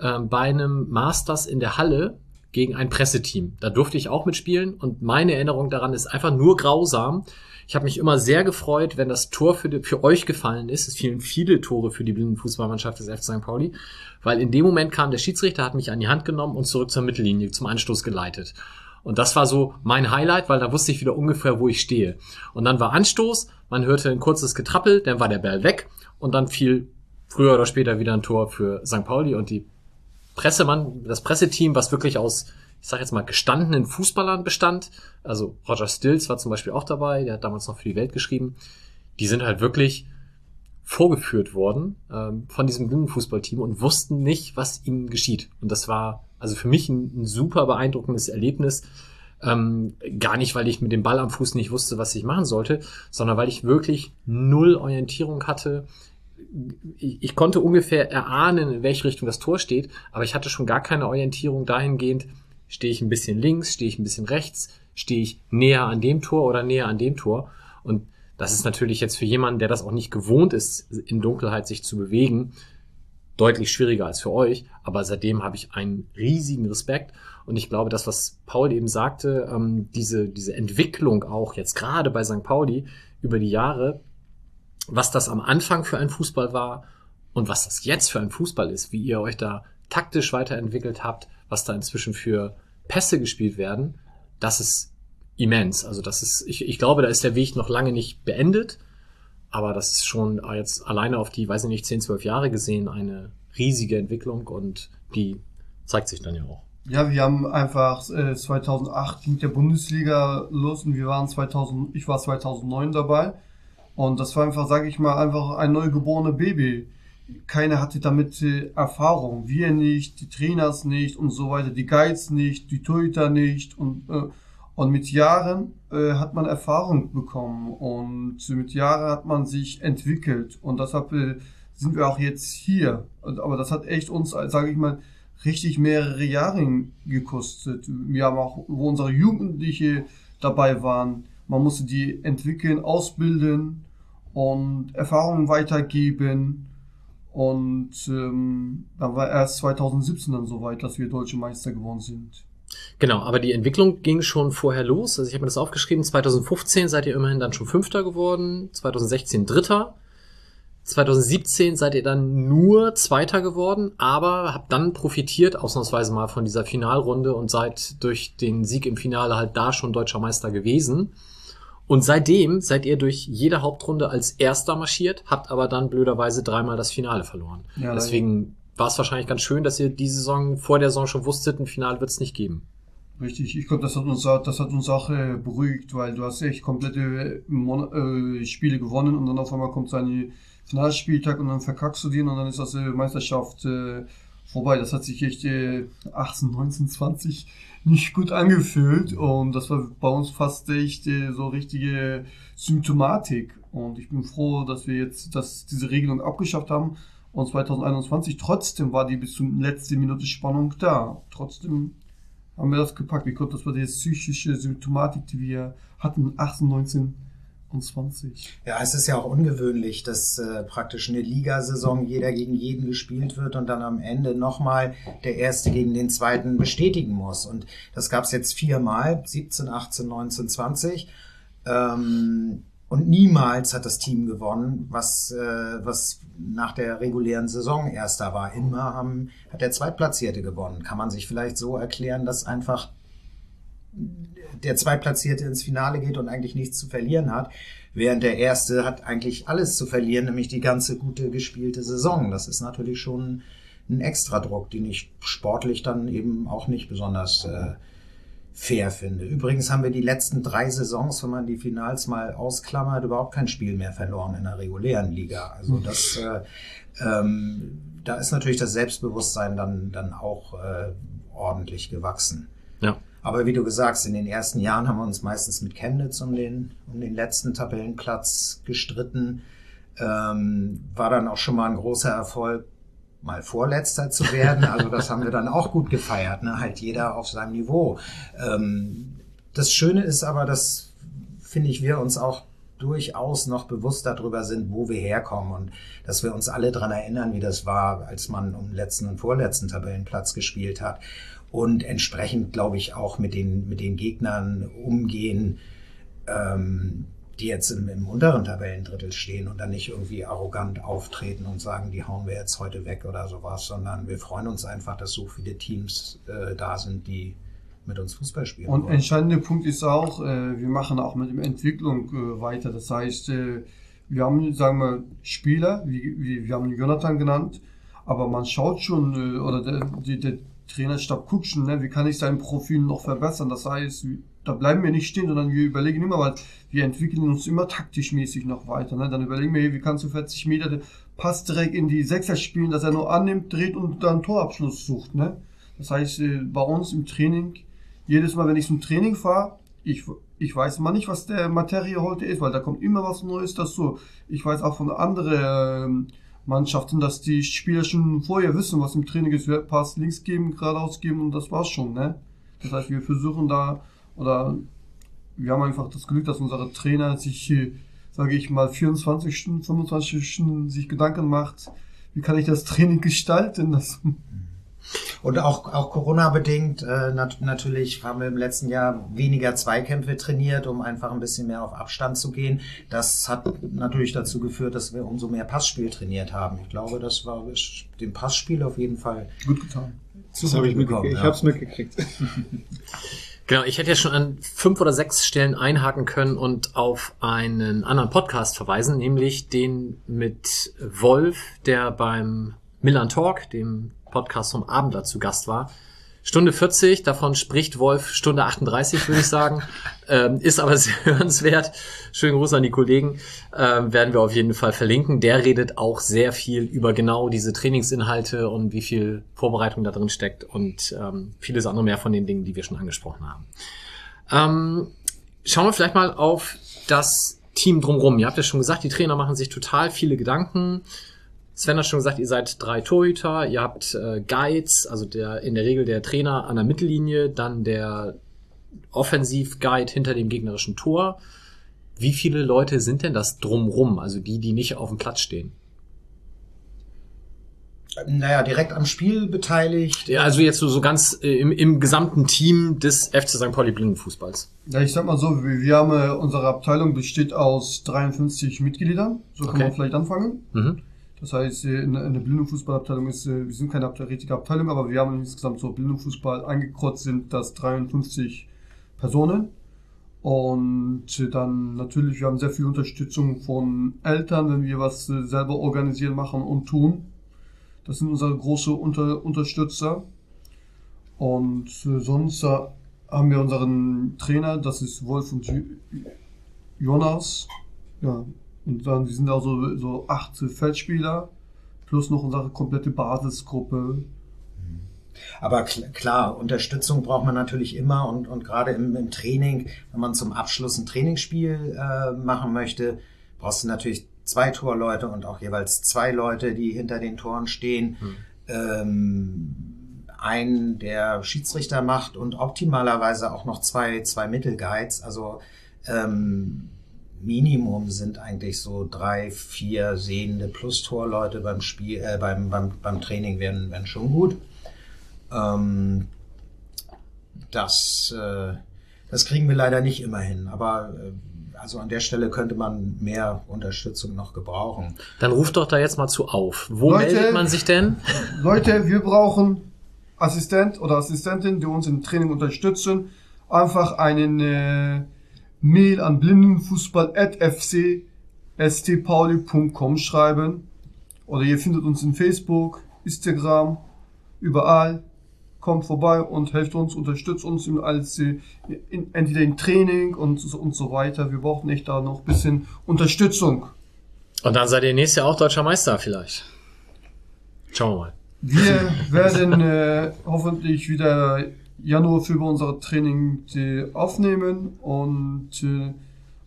äh, bei einem Masters in der Halle gegen ein Presseteam. Da durfte ich auch mitspielen und meine Erinnerung daran ist einfach nur grausam. Ich habe mich immer sehr gefreut, wenn das Tor für, die, für euch gefallen ist. Es fielen viele Tore für die Blindenfußballmannschaft des FC St. Pauli, weil in dem Moment kam der Schiedsrichter, hat mich an die Hand genommen und zurück zur Mittellinie zum Anstoß geleitet. Und das war so mein Highlight, weil da wusste ich wieder ungefähr, wo ich stehe. Und dann war Anstoß, man hörte ein kurzes Getrappel, dann war der Ball weg und dann fiel früher oder später wieder ein Tor für St. Pauli und die Pressemann, das Presseteam, was wirklich aus, ich sag jetzt mal, gestandenen Fußballern bestand, also Roger Stills war zum Beispiel auch dabei, der hat damals noch für die Welt geschrieben, die sind halt wirklich vorgeführt worden ähm, von diesem Blindenfußballteam und wussten nicht, was ihnen geschieht. Und das war also für mich ein, ein super beeindruckendes Erlebnis. Ähm, gar nicht, weil ich mit dem Ball am Fuß nicht wusste, was ich machen sollte, sondern weil ich wirklich null Orientierung hatte. Ich, ich konnte ungefähr erahnen, in welche Richtung das Tor steht, aber ich hatte schon gar keine Orientierung dahingehend, stehe ich ein bisschen links, stehe ich ein bisschen rechts, stehe ich näher an dem Tor oder näher an dem Tor. Und das ist natürlich jetzt für jemanden, der das auch nicht gewohnt ist, in Dunkelheit sich zu bewegen, deutlich schwieriger als für euch. Aber seitdem habe ich einen riesigen Respekt. Und ich glaube, das, was Paul eben sagte, ähm, diese, diese Entwicklung auch jetzt gerade bei St. Pauli über die Jahre, was das am Anfang für ein Fußball war und was das jetzt für ein Fußball ist, wie ihr euch da taktisch weiterentwickelt habt, was da inzwischen für Pässe gespielt werden, das ist immens. Also das ist, ich, ich glaube, da ist der Weg noch lange nicht beendet. Aber das ist schon jetzt alleine auf die, weiß ich nicht, 10, 12 Jahre gesehen eine riesige Entwicklung und die zeigt sich dann ja auch. Ja, wir haben einfach äh, 2008 ging der Bundesliga los und wir waren 2000, ich war 2009 dabei und das war einfach, sage ich mal, einfach ein neugeborener Baby. Keiner hatte damit äh, Erfahrung, wir nicht, die Trainers nicht und so weiter, die Guides nicht, die Torhüter nicht und äh, und mit Jahren äh, hat man Erfahrung bekommen und mit Jahren hat man sich entwickelt und deshalb äh, sind wir auch jetzt hier. Aber das hat echt uns, sage ich mal, richtig mehrere Jahre gekostet. Wir haben auch, wo unsere Jugendliche dabei waren, man musste die entwickeln, ausbilden und Erfahrungen weitergeben. Und ähm, dann war erst 2017 dann soweit, dass wir deutsche Meister geworden sind. Genau, aber die Entwicklung ging schon vorher los. Also ich habe mir das aufgeschrieben. 2015 seid ihr immerhin dann schon Fünfter geworden, 2016 Dritter. 2017 seid ihr dann nur Zweiter geworden, aber habt dann profitiert ausnahmsweise mal von dieser Finalrunde und seid durch den Sieg im Finale halt da schon deutscher Meister gewesen. Und seitdem seid ihr durch jede Hauptrunde als Erster marschiert, habt aber dann blöderweise dreimal das Finale verloren. Ja, Deswegen war es wahrscheinlich ganz schön, dass ihr diese Saison vor der Saison schon wusstet, ein Finale wird es nicht geben. Richtig, ich glaube, das hat uns, das hat uns auch äh, beruhigt, weil du hast echt komplette Mon äh, Spiele gewonnen und dann auf einmal kommt ein Finalspieltag und dann verkackst du den und dann ist das äh, Meisterschaft äh, vorbei. Das hat sich echt äh, 18, 19, 20 nicht gut angefühlt und das war bei uns fast echt äh, so richtige Symptomatik und ich bin froh, dass wir jetzt dass diese Regelung abgeschafft haben und 2021 trotzdem war die bis zur letzten Minute Spannung da. Trotzdem haben wir das gepackt. Ich glaube, das war die psychische Symptomatik, die wir hatten, 18, 19 und 20. Ja, es ist ja auch ungewöhnlich, dass äh, praktisch eine Ligasaison jeder gegen jeden gespielt wird und dann am Ende nochmal der Erste gegen den Zweiten bestätigen muss. Und das gab es jetzt viermal, 17, 18, 19, 20. Ähm, und niemals hat das Team gewonnen, was, äh, was nach der regulären Saison erster war. Immer haben, hat der Zweitplatzierte gewonnen. Kann man sich vielleicht so erklären, dass einfach der Zweitplatzierte ins Finale geht und eigentlich nichts zu verlieren hat, während der Erste hat eigentlich alles zu verlieren, nämlich die ganze gute gespielte Saison. Das ist natürlich schon ein Extradruck, den ich sportlich dann eben auch nicht besonders äh, fair finde. Übrigens haben wir die letzten drei Saisons, wenn man die Finals mal ausklammert, überhaupt kein Spiel mehr verloren in der regulären Liga. Also hm. das, äh, ähm, da ist natürlich das Selbstbewusstsein dann, dann auch äh, ordentlich gewachsen. Ja. Aber wie du gesagt in den ersten Jahren haben wir uns meistens mit Chemnitz um den, um den letzten Tabellenplatz gestritten. Ähm, war dann auch schon mal ein großer Erfolg, mal Vorletzter zu werden. Also das haben wir dann auch gut gefeiert, ne? halt jeder auf seinem Niveau. Ähm, das Schöne ist aber, dass finde ich, wir uns auch durchaus noch bewusst darüber sind, wo wir herkommen und dass wir uns alle dran erinnern, wie das war, als man um letzten und vorletzten Tabellenplatz gespielt hat und entsprechend, glaube ich, auch mit den, mit den Gegnern umgehen, ähm, die jetzt im, im unteren Tabellendrittel stehen und dann nicht irgendwie arrogant auftreten und sagen, die hauen wir jetzt heute weg oder sowas, sondern wir freuen uns einfach, dass so viele Teams äh, da sind, die mit uns Fußball spielen. Und wollen. entscheidender Punkt ist auch, äh, wir machen auch mit der Entwicklung äh, weiter. Das heißt, äh, wir haben, sagen wir, Spieler, wie, wie wir haben Jonathan genannt, aber man schaut schon, äh, oder der, der, der Trainerstab guckt schon, ne, wie kann ich sein Profil noch verbessern. Das heißt, da bleiben wir nicht stehen, sondern wir überlegen immer, weil wir entwickeln uns immer taktisch mäßig noch weiter. Ne? Dann überlegen wir, wie kannst du 40 Meter den Pass direkt in die Sechser spielen, dass er nur annimmt, dreht und dann Torabschluss sucht. Ne? Das heißt, äh, bei uns im Training jedes Mal, wenn ich zum Training fahre, ich, ich weiß mal nicht, was der Materie heute ist, weil da kommt immer was Neues dazu. Ich weiß auch von anderen äh, Mannschaften, dass die Spieler schon vorher wissen, was im Training ist. Wir Pass links geben, geradeaus geben und das war's schon. Ne? Das heißt, wir versuchen da, oder wir haben einfach das Glück, dass unsere Trainer sich, sage ich mal, 24 Stunden, 25 Stunden sich Gedanken macht, wie kann ich das Training [laughs] gestalten. Das, und auch, auch Corona-bedingt, äh, nat natürlich haben wir im letzten Jahr weniger Zweikämpfe trainiert, um einfach ein bisschen mehr auf Abstand zu gehen. Das hat natürlich dazu geführt, dass wir umso mehr Passspiel trainiert haben. Ich glaube, das war dem Passspiel auf jeden Fall gut getan. Das habe ich mitgekriegt. Ich habe es mitgekriegt. [laughs] Genau, ich hätte ja schon an fünf oder sechs Stellen einhaken können und auf einen anderen Podcast verweisen, nämlich den mit Wolf, der beim Milan Talk, dem Podcast vom Abend dazu Gast war. Stunde 40, davon spricht Wolf Stunde 38, würde ich sagen. [laughs] ähm, ist aber sehr hörenswert. Schönen Gruß an die Kollegen. Ähm, werden wir auf jeden Fall verlinken. Der redet auch sehr viel über genau diese Trainingsinhalte und wie viel Vorbereitung da drin steckt und ähm, vieles andere mehr von den Dingen, die wir schon angesprochen haben. Ähm, schauen wir vielleicht mal auf das Team drumherum. Ihr habt ja schon gesagt, die Trainer machen sich total viele Gedanken Sven hat schon gesagt, ihr seid drei Torhüter, ihr habt äh, Guides, also der in der Regel der Trainer an der Mittellinie, dann der Offensiv-Guide hinter dem gegnerischen Tor. Wie viele Leute sind denn das drumrum, also die, die nicht auf dem Platz stehen? Naja, direkt am Spiel beteiligt. Ja, also jetzt so, so ganz äh, im, im gesamten Team des FC St. Pauli Blindenfußballs. Ja, ich sag mal so, wir, wir haben äh, unsere Abteilung besteht aus 53 Mitgliedern. So kann okay. man vielleicht anfangen. Mhm. Das heißt, in, in der Blindenfußballabteilung ist, äh, wir sind keine richtige Abteilung, aber wir haben insgesamt so Blindenfußball eingekreuzt sind das 53 Personen. Und dann natürlich, wir haben sehr viel Unterstützung von Eltern, wenn wir was äh, selber organisieren, machen und tun. Das sind unsere große Unter Unterstützer. Und äh, sonst haben wir unseren Trainer, das ist Wolf und Jonas. Ja, und dann, sind auch so, so acht Feldspieler plus noch unsere komplette Basisgruppe. Aber klar, Unterstützung braucht man natürlich immer und, und gerade im, im Training, wenn man zum Abschluss ein Trainingsspiel äh, machen möchte, brauchst du natürlich zwei Torleute und auch jeweils zwei Leute, die hinter den Toren stehen. Hm. Ähm, einen, der Schiedsrichter macht und optimalerweise auch noch zwei, zwei Mittelguides. Also ähm, Minimum sind eigentlich so drei, vier sehende Plus-Torleute beim Spiel, äh, beim, beim, beim Training werden, werden schon gut. Ähm, das, äh, das kriegen wir leider nicht immer hin, aber äh, also an der Stelle könnte man mehr Unterstützung noch gebrauchen. Dann ruft doch da jetzt mal zu auf. Wo Leute, meldet man sich denn? Leute, wir brauchen Assistent oder Assistentin, die uns im Training unterstützen. Einfach einen äh, Mail an blindenfußball.fc.stpauli.com schreiben. Oder ihr findet uns in Facebook, Instagram, überall. Kommt vorbei und helft uns, unterstützt uns als in, entweder im Training und, und so weiter. Wir brauchen echt da noch ein bisschen Unterstützung. Und dann seid ihr nächstes Jahr auch deutscher Meister vielleicht. Schauen wir mal. Wir werden äh, hoffentlich wieder Januar für unser Training aufnehmen und äh,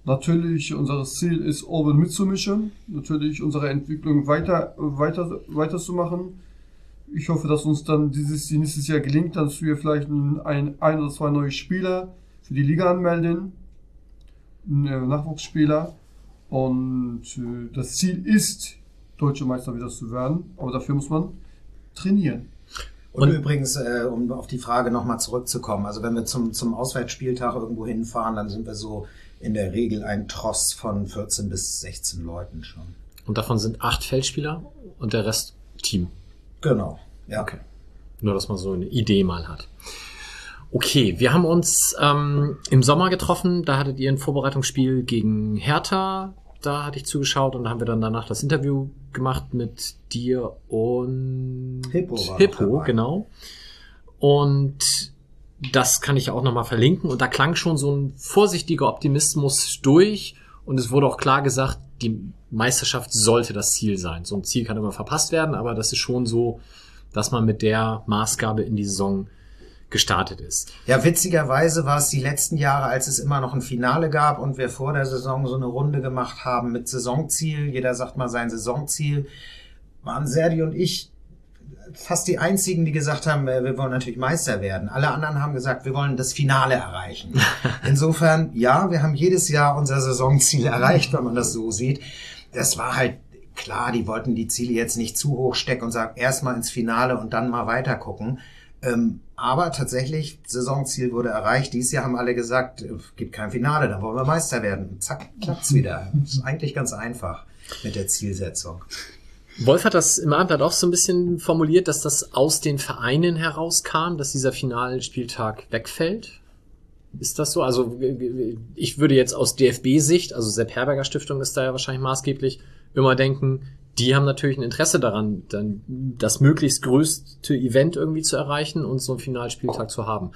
natürlich unser Ziel ist oben mitzumischen, natürlich unsere Entwicklung weiter weiter weiter zu machen. Ich hoffe, dass uns dann dieses nächstes Jahr gelingt, dass wir vielleicht ein, ein, oder zwei neue Spieler für die Liga anmelden Nachwuchsspieler. Und äh, das Ziel ist, deutscher Meister wieder zu werden. Aber dafür muss man trainieren. Und, und übrigens, äh, um auf die Frage nochmal zurückzukommen, also wenn wir zum, zum Auswärtsspieltag irgendwo hinfahren, dann sind wir so in der Regel ein Tross von 14 bis 16 Leuten schon. Und davon sind acht Feldspieler und der Rest Team. Genau, ja. Okay. Nur, dass man so eine Idee mal hat. Okay, wir haben uns ähm, im Sommer getroffen. Da hattet ihr ein Vorbereitungsspiel gegen Hertha. Da hatte ich zugeschaut und da haben wir dann danach das Interview gemacht mit dir und Hippo. Hippo, genau. Und das kann ich auch nochmal verlinken. Und da klang schon so ein vorsichtiger Optimismus durch. Und es wurde auch klar gesagt, die Meisterschaft sollte das Ziel sein. So ein Ziel kann immer verpasst werden, aber das ist schon so, dass man mit der Maßgabe in die Saison gestartet ist. Ja, witzigerweise war es die letzten Jahre, als es immer noch ein Finale gab und wir vor der Saison so eine Runde gemacht haben mit Saisonziel. Jeder sagt mal sein Saisonziel. Waren Serdi und ich fast die einzigen, die gesagt haben, äh, wir wollen natürlich Meister werden. Alle anderen haben gesagt, wir wollen das Finale erreichen. [laughs] Insofern, ja, wir haben jedes Jahr unser Saisonziel erreicht, wenn man das so sieht. Das war halt klar, die wollten die Ziele jetzt nicht zu hoch stecken und sagen, erstmal ins Finale und dann mal weiter gucken. Ähm, aber tatsächlich, Saisonziel wurde erreicht. Dieses Jahr haben alle gesagt, äh, gibt kein Finale, dann wollen wir Meister werden. Zack, klappt's wieder. Das ist eigentlich ganz einfach mit der Zielsetzung. Wolf hat das im Abend auch so ein bisschen formuliert, dass das aus den Vereinen herauskam, dass dieser Finalspieltag wegfällt. Ist das so? Also ich würde jetzt aus DFB-Sicht, also Sepp Herberger Stiftung ist da ja wahrscheinlich maßgeblich, immer denken, die haben natürlich ein Interesse daran, dann das möglichst größte Event irgendwie zu erreichen und so einen Finalspieltag zu haben.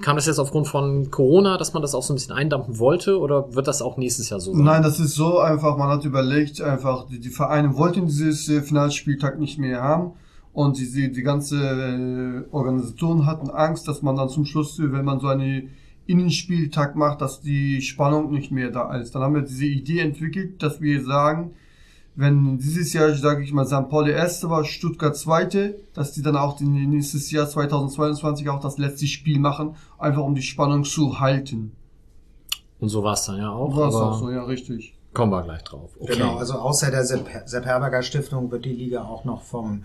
Kam das jetzt aufgrund von Corona, dass man das auch so ein bisschen eindampfen wollte oder wird das auch nächstes Jahr so sein? Nein, das ist so einfach, man hat überlegt, einfach, die, die Vereine wollten dieses äh, Finalspieltag nicht mehr haben und die, die ganze äh, Organisation hatten Angst, dass man dann zum Schluss, wenn man so einen Innenspieltag macht, dass die Spannung nicht mehr da ist. Dann haben wir diese Idee entwickelt, dass wir sagen, wenn dieses Jahr, sage ich mal, St. Pauli erste war, Stuttgart zweite, dass die dann auch nächstes Jahr 2022 auch das letzte Spiel machen, einfach um die Spannung zu halten. Und so war es dann ja auch. War es auch so, ja, richtig. Kommen wir gleich drauf. Okay. Genau, also außer der Sepp, Sepp Herberger Stiftung wird die Liga auch noch vom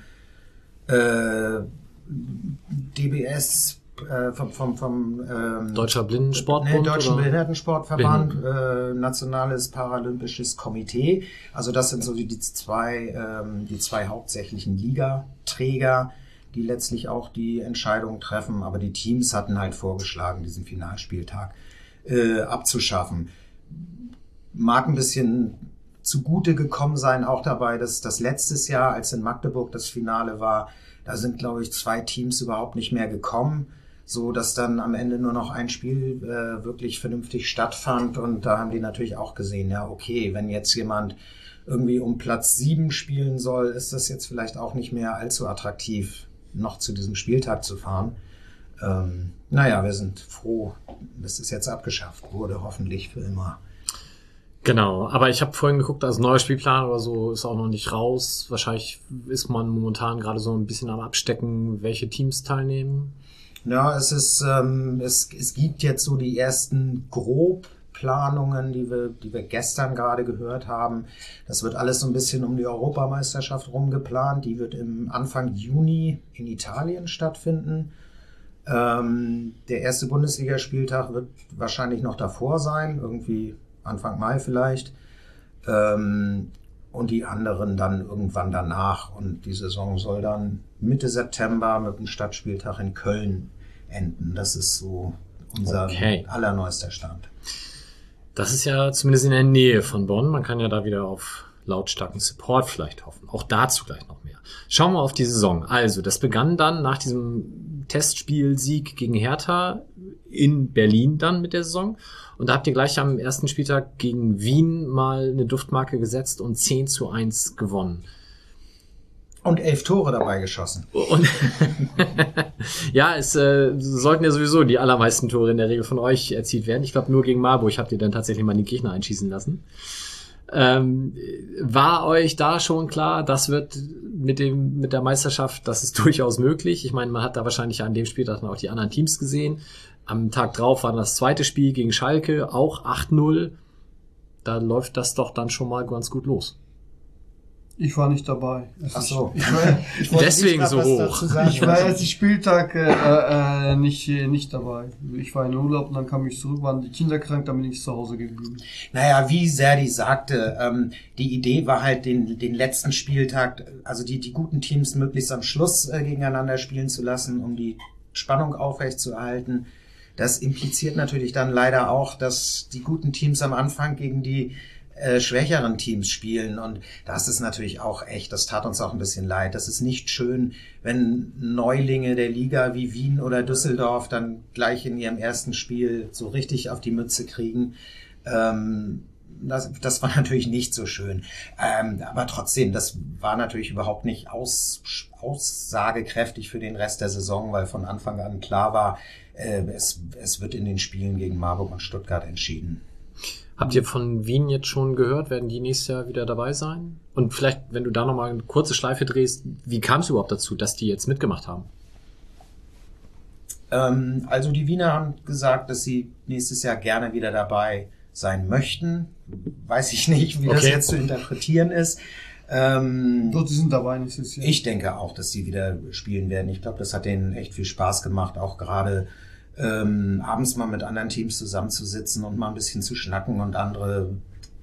äh, DBS äh, vom, vom, vom ähm, Deutscher Blindensportbund? Nee, Deutschen oder? Behindertensportverband, äh, Nationales Paralympisches Komitee. Also das sind so die, die zwei, ähm, die zwei hauptsächlichen Ligaträger, die letztlich auch die Entscheidung treffen. Aber die Teams hatten halt vorgeschlagen, diesen Finalspieltag äh, abzuschaffen. Mag ein bisschen zugute gekommen sein, auch dabei, dass das letztes Jahr, als in Magdeburg das Finale war, da sind, glaube ich, zwei Teams überhaupt nicht mehr gekommen so dass dann am Ende nur noch ein Spiel äh, wirklich vernünftig stattfand. Und da haben die natürlich auch gesehen, ja, okay, wenn jetzt jemand irgendwie um Platz sieben spielen soll, ist das jetzt vielleicht auch nicht mehr allzu attraktiv, noch zu diesem Spieltag zu fahren. Ähm, naja, wir sind froh, dass es jetzt abgeschafft wurde, hoffentlich für immer. Genau, aber ich habe vorhin geguckt, also neuer Spielplan oder so ist auch noch nicht raus. Wahrscheinlich ist man momentan gerade so ein bisschen am Abstecken, welche Teams teilnehmen. Ja, es ist, ähm, es, es gibt jetzt so die ersten Grobplanungen, die wir, die wir gestern gerade gehört haben. Das wird alles so ein bisschen um die Europameisterschaft rumgeplant. Die wird im Anfang Juni in Italien stattfinden. Ähm, der erste Bundesligaspieltag wird wahrscheinlich noch davor sein, irgendwie Anfang Mai vielleicht. Ähm, und die anderen dann irgendwann danach. Und die Saison soll dann Mitte September mit dem Stadtspieltag in Köln enden. Das ist so unser okay. allerneuester Stand. Das ist ja zumindest in der Nähe von Bonn. Man kann ja da wieder auf lautstarken Support vielleicht hoffen. Auch dazu gleich noch mehr. Schauen wir auf die Saison. Also, das begann dann nach diesem Testspielsieg gegen Hertha in Berlin dann mit der Saison. Und da habt ihr gleich am ersten Spieltag gegen Wien mal eine Duftmarke gesetzt und 10 zu 1 gewonnen. Und elf Tore dabei geschossen. Und [laughs] ja, es äh, sollten ja sowieso die allermeisten Tore in der Regel von euch erzielt werden. Ich glaube, nur gegen Marburg habt ihr dann tatsächlich mal den Gegner einschießen lassen. Ähm, war euch da schon klar, das wird mit dem mit der Meisterschaft, das ist [laughs] durchaus möglich. Ich meine, man hat da wahrscheinlich an dem Spiel dann auch die anderen Teams gesehen. Am Tag drauf war dann das zweite Spiel gegen Schalke, auch 8-0. da läuft das doch dann schon mal ganz gut los. Ich war nicht dabei. Es Ach ist- so. [laughs] Ich war, Ich Deswegen so hoch. ich war erst Spieltag äh, äh, nicht, nicht dabei. Ich war in Urlaub und dann kam ich zurück, waren die Kinder krank, dann bin ich zu Hause geblieben. Naja, wie Serdi sagte, ähm, die Idee war halt, den, den letzten Spieltag, also die, die guten Teams möglichst am Schluss äh, gegeneinander spielen zu lassen, um die Spannung aufrechtzuerhalten. Das impliziert natürlich dann leider auch, dass die guten Teams am Anfang gegen die äh, schwächeren Teams spielen. Und das ist natürlich auch echt, das tat uns auch ein bisschen leid. Das ist nicht schön, wenn Neulinge der Liga wie Wien oder Düsseldorf dann gleich in ihrem ersten Spiel so richtig auf die Mütze kriegen. Ähm, das, das war [laughs] natürlich nicht so schön. Ähm, aber trotzdem, das war natürlich überhaupt nicht aus, aussagekräftig für den Rest der Saison, weil von Anfang an klar war, äh, es, es wird in den Spielen gegen Marburg und Stuttgart entschieden. Habt ihr von Wien jetzt schon gehört? Werden die nächstes Jahr wieder dabei sein? Und vielleicht, wenn du da nochmal eine kurze Schleife drehst, wie kam es überhaupt dazu, dass die jetzt mitgemacht haben? Ähm, also die Wiener haben gesagt, dass sie nächstes Jahr gerne wieder dabei sein möchten. Weiß ich nicht, wie das Okay. jetzt zu interpretieren ist. Ähm, Dort die sind dabei nächstes Jahr. Ich denke auch, dass die wieder spielen werden. Ich glaube, das hat denen echt viel Spaß gemacht, auch gerade ähm, abends mal mit anderen Teams zusammenzusitzen und mal ein bisschen zu schnacken und andere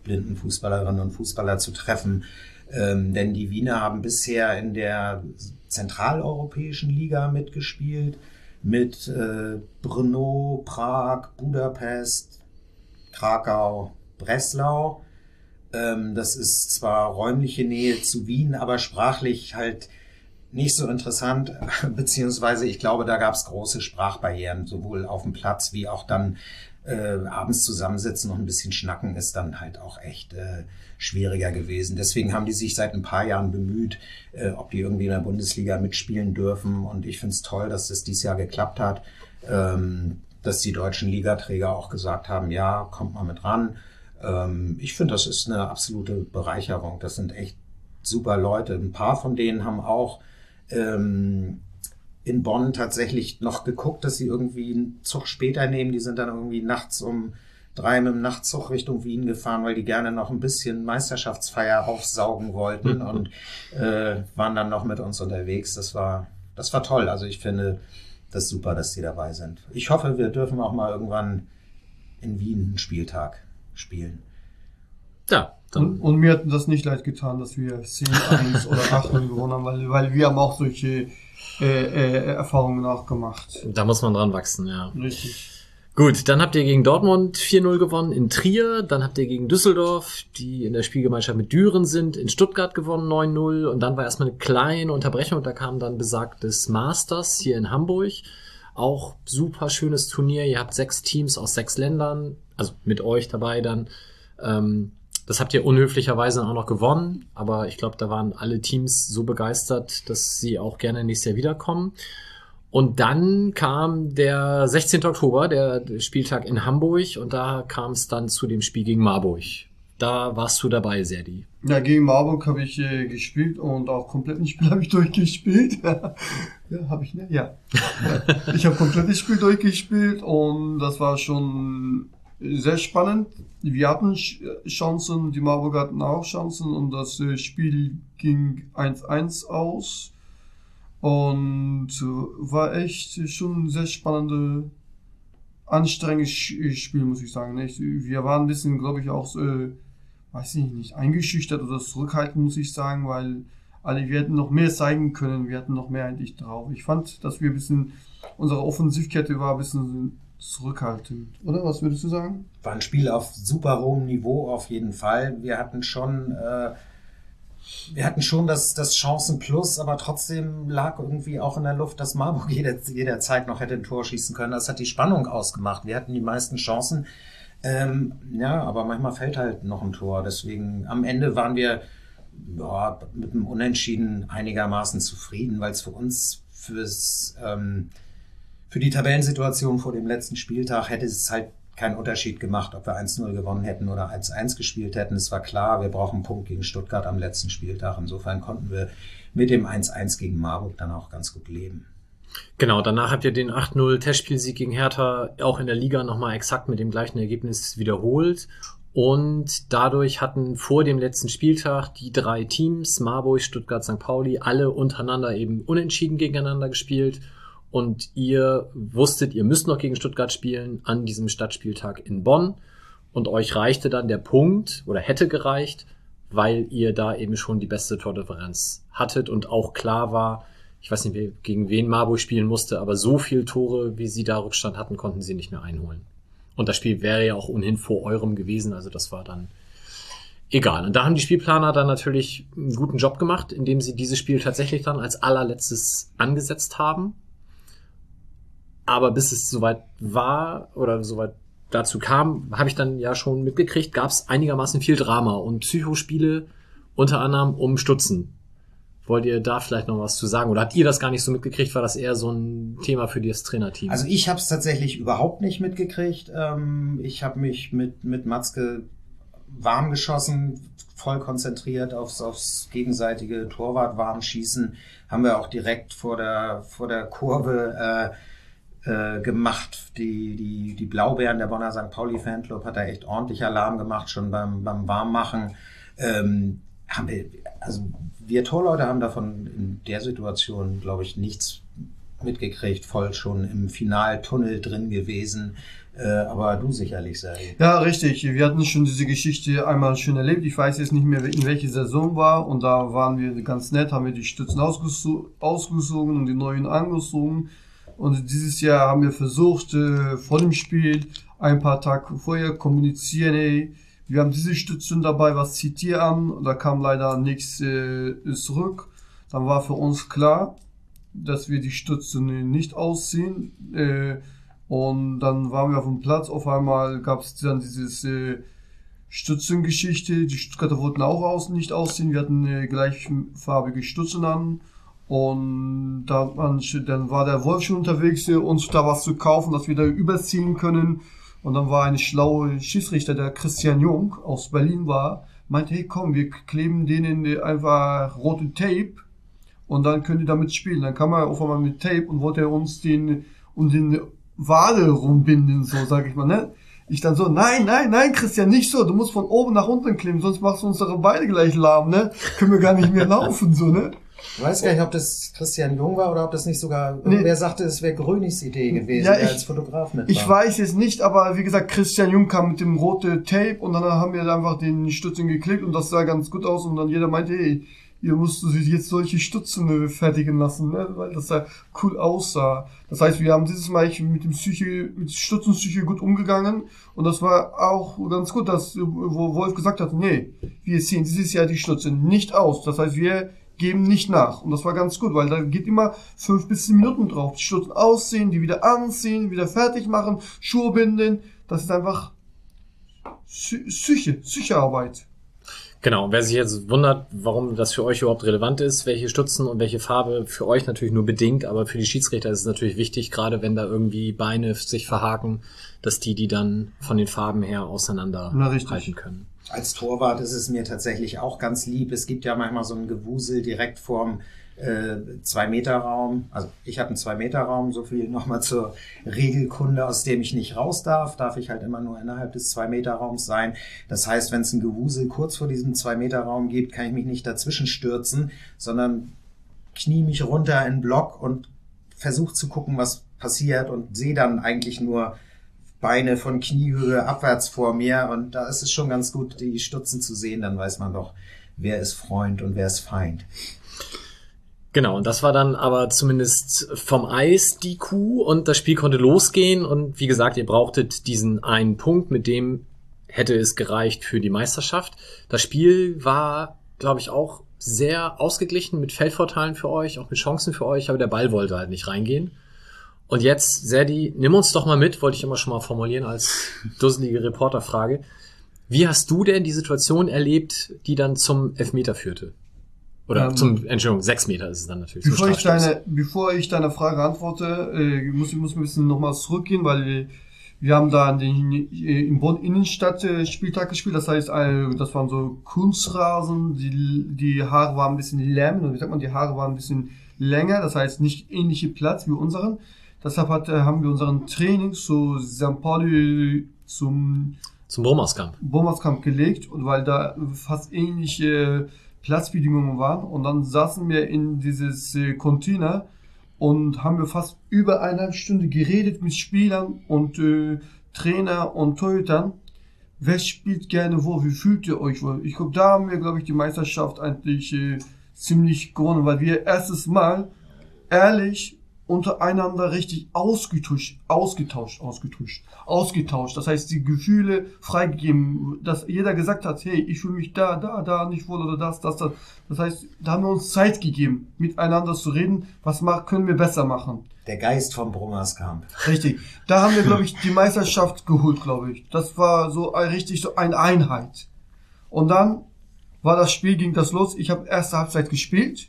blinden Fußballerinnen und Fußballer zu treffen. Ähm, denn die Wiener haben bisher in der zentraleuropäischen Liga mitgespielt mit äh, Brno, Prag, Budapest, Krakau, Breslau. Ähm, das ist zwar räumliche Nähe zu Wien, aber sprachlich halt nicht so interessant, [laughs] beziehungsweise ich glaube, da gab es große Sprachbarrieren, sowohl auf dem Platz wie auch dann äh, abends zusammensitzen und ein bisschen schnacken ist dann halt auch echt äh, schwieriger gewesen. Deswegen haben die sich seit ein paar Jahren bemüht, äh, ob die irgendwie in der Bundesliga mitspielen dürfen. Und ich finde es toll, dass das dieses Jahr geklappt hat, ähm, dass die deutschen Ligaträger auch gesagt haben, ja, kommt mal mit ran. Ähm, ich finde, das ist eine absolute Bereicherung. Das sind echt super Leute. Ein paar von denen haben auch ähm, in Bonn tatsächlich noch geguckt, dass sie irgendwie einen Zug später nehmen. Die sind dann irgendwie nachts um drei mit dem Nachtzug Richtung Wien gefahren, weil die gerne noch ein bisschen Meisterschaftsfeier aufsaugen wollten [laughs] und äh, waren dann noch mit uns unterwegs. Das war, das war toll. Also ich finde das super, dass die dabei sind. Ich hoffe, wir dürfen auch mal irgendwann in Wien einen Spieltag spielen. Ja, dann Und, und mir hat das nicht leid getan, dass wir 10-1 oder 8-0 gewonnen haben, weil, weil wir haben auch solche äh, äh, Erfahrungen nachgemacht. da muss man dran wachsen, ja. Richtig. Gut, dann habt ihr gegen Dortmund 4-0 gewonnen in Trier, dann habt ihr gegen Düsseldorf, die in der Spielgemeinschaft mit Düren sind, in Stuttgart gewonnen 9-0 und dann war erstmal eine kleine Unterbrechung, da kam dann besagtes Masters hier in Hamburg. Auch super schönes Turnier, ihr habt sechs Teams aus sechs Ländern, also mit euch dabei dann. Ähm, das habt ihr unhöflicherweise auch noch gewonnen, aber ich glaube, da waren alle Teams so begeistert, dass sie auch gerne nächstes Jahr wiederkommen. Und dann kam der 16. Oktober, der Spieltag in Hamburg, und da kam es dann zu dem Spiel gegen Marburg. Da warst du dabei, Serdi. Ja, gegen Marburg habe ich äh, gespielt und auch kompletten Spiel [laughs] habe ich durchgespielt. [laughs] ja, habe ich, ne? Ja. ja. Ich habe komplettes Spiel durchgespielt und das war schon sehr spannend. Wir hatten Ch- Chancen, die Marburger hatten auch Chancen und das äh, Spiel ging 1-1 aus. Und äh, war echt schon ein sehr spannende, anstrengendes Spiel, muss ich sagen. Wir waren ein bisschen, glaube ich, auch, äh, weiß ich nicht, eingeschüchtert oder zurückhaltend, muss ich sagen, weil alle, wir hätten noch mehr zeigen können, wir hatten noch mehr eigentlich drauf. Ich fand, dass wir ein bisschen, unsere Offensivkette war ein bisschen zurückhaltend. Oder was würdest du sagen? War ein Spiel auf super hohem Niveau auf jeden Fall. Wir hatten schon, äh, wir hatten schon das, das Chancenplus, aber trotzdem lag irgendwie auch in der Luft, dass Marburg jeder, jederzeit noch hätte ein Tor schießen können. Das hat die Spannung ausgemacht. Wir hatten die meisten Chancen. Ähm, ja, aber manchmal fällt halt noch ein Tor. Deswegen am Ende waren wir ja, mit dem Unentschieden einigermaßen zufrieden, weil es für uns fürs ähm, für die Tabellensituation vor dem letzten Spieltag hätte es halt keinen Unterschied gemacht, ob wir 1-0 gewonnen hätten oder 1-1 gespielt hätten. Es war klar, wir brauchen einen Punkt gegen Stuttgart am letzten Spieltag. Insofern konnten wir mit dem 1-1 gegen Marburg dann auch ganz gut leben. Genau, danach habt ihr den 8-0 Testspielsieg gegen Hertha auch in der Liga nochmal exakt mit dem gleichen Ergebnis wiederholt. Und dadurch hatten vor dem letzten Spieltag die drei Teams, Marburg, Stuttgart, St. Pauli, alle untereinander eben unentschieden gegeneinander gespielt. Und ihr wusstet, ihr müsst noch gegen Stuttgart spielen an diesem Stadtspieltag in Bonn. Und euch reichte dann der Punkt oder hätte gereicht, weil ihr da eben schon die beste Tordifferenz hattet und auch klar war, ich weiß nicht, gegen wen Marburg spielen musste, aber so viel Tore, wie sie da Rückstand hatten, konnten sie nicht mehr einholen. Und das Spiel wäre ja auch ohnehin vor eurem gewesen, also das war dann egal. Und da haben die Spielplaner dann natürlich einen guten Job gemacht, indem sie dieses Spiel tatsächlich dann als allerletztes angesetzt haben. Aber bis es soweit war oder soweit dazu kam, habe ich dann ja schon mitgekriegt, gab es einigermaßen viel Drama und Psychospiele unter anderem um Stutzen. Wollt ihr da vielleicht noch was zu sagen? Oder habt ihr das gar nicht so mitgekriegt? War das eher so ein Thema für das Trainerteam? Also ich habe es tatsächlich überhaupt nicht mitgekriegt. Ähm, ich habe mich mit, mit Matzke warm geschossen, voll konzentriert aufs, aufs gegenseitige Torwart warm schießen. Haben wir auch direkt vor der, vor der Kurve äh, äh, gemacht. Die, die, die Blaubeeren der Bonner St. Pauli Fanclub hat da echt ordentlich Alarm gemacht, schon beim, beim Warmmachen. Ähm, haben wir, also wir Torleute haben davon in der Situation, glaube ich, nichts mitgekriegt, voll schon im Finaltunnel drin gewesen. Äh, aber du sicherlich, Sari. Ja, richtig. Wir hatten schon diese Geschichte einmal schon erlebt. Ich weiß jetzt nicht mehr, in welche Saison war. Und da waren wir ganz nett, haben wir die Stützen ausgesogen und die neuen angezogen. Und dieses Jahr haben wir versucht, äh, vor dem Spiel ein paar Tage vorher kommunizieren, ey, wir haben diese Stützen dabei, was zieht ihr an? Da kam leider nichts äh, zurück. Dann war für uns klar, dass wir die Stützen nicht ausziehen. Äh, und dann waren wir auf dem Platz. Auf einmal gab es dann dieses äh, Stützengeschichte. Die Stuttgarter wollten auch außen nicht ausziehen. Wir hatten äh, gleichfarbige Stützen an. Und da, dann war der Wolf schon unterwegs, äh, uns da was zu kaufen, dass wir da überziehen können. Und dann war ein schlauer Schiedsrichter, der Christian Jung aus Berlin war, meinte, hey komm, wir kleben denen einfach rote Tape und dann können die damit spielen. Dann kam er auf einmal mit Tape und wollte uns den um den Wade rumbinden, so sag ich mal, ne? Ich dann so, nein, nein, nein, Christian, nicht so, du musst von oben nach unten kleben, sonst machst du unsere Beine gleich lahm, ne? Können wir gar nicht mehr laufen, so, ne? Ich weiß gar nicht, ob das Christian Jung war oder ob das nicht sogar, nee. irgendwer sagte, es wäre Grönigs Idee gewesen, ja, ich, als Fotograf mit Ich weiß es nicht, aber wie gesagt, Christian Jung kam mit dem roten Tape und dann haben wir einfach den Stützen geklickt und das sah ganz gut aus und dann jeder meinte, hey, ihr musst jetzt solche Stützen fertigen lassen, ne? weil das da cool aussah. Das heißt, wir haben dieses Mal mit dem Psyche, mit Stützenpsyche gut umgegangen und das war auch ganz gut, dass wo Wolf gesagt hat, nee, wir ziehen dieses Jahr die Stützen nicht aus. Das heißt, wir geben nicht nach. Und das war ganz gut, weil da geht immer fünf bis zehn Minuten drauf. Die Stunden ausziehen, die wieder anziehen, wieder fertig machen, Schuhe binden. Das ist einfach Psyche, Psychearbeit. Genau, wer sich jetzt wundert, warum das für euch überhaupt relevant ist, welche Stutzen und welche Farbe, für euch natürlich nur bedingt, aber für die Schiedsrichter ist es natürlich wichtig, gerade wenn da irgendwie Beine sich verhaken, dass die die dann von den Farben her auseinander halten können als Torwart ist es mir tatsächlich auch ganz lieb. Es gibt ja manchmal so ein Gewusel direkt vorm äh, Zwei-Meter-Raum. Also ich habe einen Zwei-Meter-Raum, so viel nochmal zur Regelkunde, aus dem ich nicht raus darf. Darf ich halt immer nur innerhalb des Zwei-Meter-Raums sein. Das heißt, wenn es ein Gewusel kurz vor diesem Zwei-Meter-Raum gibt, kann ich mich nicht dazwischen stürzen, sondern knie mich runter in Block und versuche zu gucken, was passiert und sehe dann eigentlich nur Beine von Kniehöhe abwärts vor mir und da ist es schon ganz gut, die Stutzen zu sehen, dann weiß man doch, wer ist Freund und wer ist Feind. Genau, und das war dann aber zumindest vom Eis die Kuh und das Spiel konnte losgehen und wie gesagt, ihr brauchtet diesen einen Punkt, mit dem hätte es gereicht für die Meisterschaft. Das Spiel war, glaube ich, auch sehr ausgeglichen mit Feldvorteilen für euch, auch mit Chancen für euch, aber der Ball wollte halt nicht reingehen. Und jetzt, Serdi, nimm uns doch mal mit, wollte ich immer schon mal formulieren als [laughs] dusselige Reporterfrage. Wie hast du denn die Situation erlebt, die dann zum Elfmeter führte? Oder ähm, zum, Entschuldigung, sechs Meter ist es dann natürlich. Bevor, ich deine, bevor ich deine Frage antworte, äh, muss ich muss ein bisschen nochmal zurückgehen, weil wir, wir haben da in, den, in Bonn Innenstadt äh, Spieltag gespielt. Das heißt, äh, das waren so Kunstrasen, die, die Haare waren ein bisschen lämm, wie sagt man, die Haare waren ein bisschen länger, das heißt nicht ähnliche Platz wie unseren. Deshalb hat, äh, haben wir unseren Training zu St. Pauli zum Zum Bromerskamp. Bommerskamp gelegt und weil da fast ähnliche Platzbedingungen waren und dann saßen wir in dieses äh, Container und haben wir fast über eineinhalb Stunde geredet mit Spielern und äh, Trainer und Torhütern. Wer spielt gerne wo? Wie fühlt ihr euch wohl? Ich glaube, da haben wir, glaube ich, die Meisterschaft eigentlich äh, ziemlich gewonnen, weil wir erstes Mal ehrlich untereinander richtig ausgetauscht, ausgetauscht, ausgetauscht, ausgetauscht. Das heißt, die Gefühle freigegeben, dass jeder gesagt hat, hey, ich fühle mich da, da, da nicht wohl oder das, das, das. Das heißt, da haben wir uns Zeit gegeben, miteinander zu reden, was können wir besser machen. Der Geist vom Brummerskamp. Richtig. Da haben wir, glaube ich, die Meisterschaft geholt, glaube ich. Das war so richtig so eine Einheit. Und dann war das Spiel, ging das los. Ich habe erste Halbzeit gespielt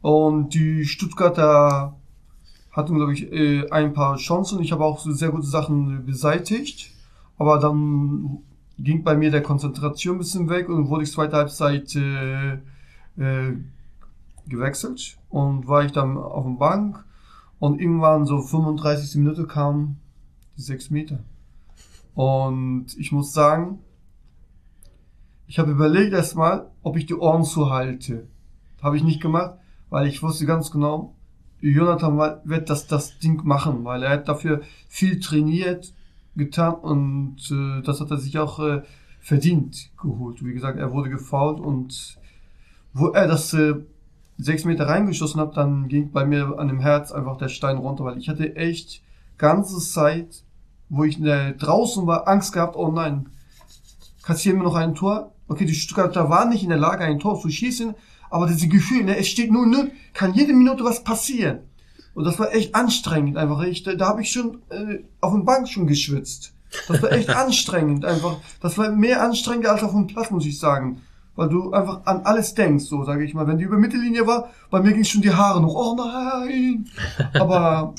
und die Stuttgarter hatten, glaube ich, äh, ein paar Chancen. Ich habe auch sehr gute Sachen beseitigt. Aber dann ging bei mir der Konzentration ein bisschen weg und wurde ich zweite Halbzeit äh, äh, gewechselt und war ich dann auf dem Bank und irgendwann so 35. Minute kam die 6 Meter. Und ich muss sagen, ich habe überlegt erstmal, ob ich die Ohren zuhalte. Habe ich nicht gemacht, weil ich wusste ganz genau, Jonathan wird das, das Ding machen, weil er hat dafür viel trainiert, getan und äh, das hat er sich auch äh, verdient geholt. Wie gesagt, er wurde gefault und wo er das äh, sechs Meter reingeschossen hat, dann ging bei mir an dem Herz einfach der Stein runter, weil ich hatte echt ganze Zeit, wo ich äh, draußen war, Angst gehabt, oh nein, kassieren wir noch ein Tor? Okay, die Stuttgarter waren nicht in der Lage, ein Tor zu schießen, aber diese Gefühl, ne, es steht nur, ne, kann jede Minute was passieren. Und das war echt anstrengend einfach. Ich, da da habe ich schon äh, auf dem Bank schon geschwitzt. Das war echt [laughs] anstrengend einfach. Das war mehr anstrengend als auf dem Platz, muss ich sagen. Weil du einfach an alles denkst, so sage ich mal. Wenn die über Mittellinie war, bei mir ging schon die Haare noch. Oh nein! Aber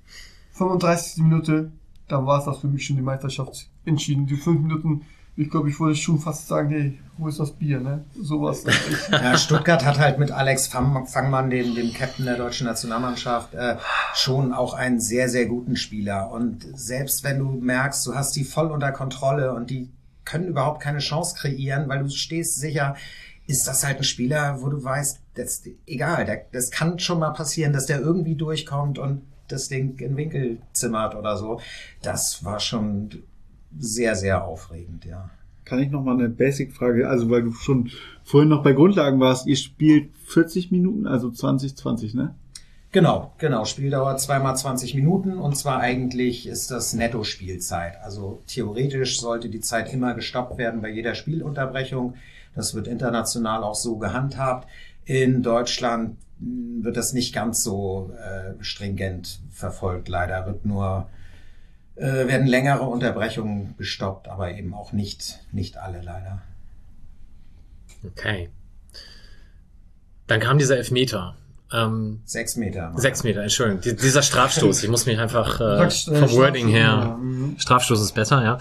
[laughs] 35. Minute, dann war es das für mich schon die Meisterschaft entschieden. Die fünf Minuten ich glaube, ich würde schon fast sagen, hey, wo ist das Bier, ne? Sowas. [laughs] ja, Stuttgart hat halt mit Alex Fangmann, dem, dem Captain der deutschen Nationalmannschaft, äh, schon auch einen sehr, sehr guten Spieler. Und selbst wenn du merkst, du hast die voll unter Kontrolle und die können überhaupt keine Chance kreieren, weil du stehst sicher, ist das halt ein Spieler, wo du weißt, das, egal, das kann schon mal passieren, dass der irgendwie durchkommt und das Ding in Winkel zimmert oder so. Das war schon sehr, sehr aufregend, ja. Kann ich noch mal eine Basic-Frage, also weil du schon vorhin noch bei Grundlagen warst, ihr spielt 40 Minuten, also 20, 20, ne? Genau, genau. Spieldauer zweimal 20 Minuten und zwar eigentlich ist das Netto-Spielzeit. Also theoretisch sollte die Zeit immer gestoppt werden bei jeder Spielunterbrechung. Das wird international auch so gehandhabt. In Deutschland wird das nicht ganz so äh, stringent verfolgt. Leider wird nur äh, werden längere Unterbrechungen gestoppt, aber eben auch nicht, nicht alle leider. Okay. Dann kam dieser Elfmeter. Ähm, sechs Meter. Sechs Meter, Entschuldigung. Die, dieser Strafstoß, ich muss mich einfach äh, vom Wording her. Mhm. Strafstoß ist besser, ja.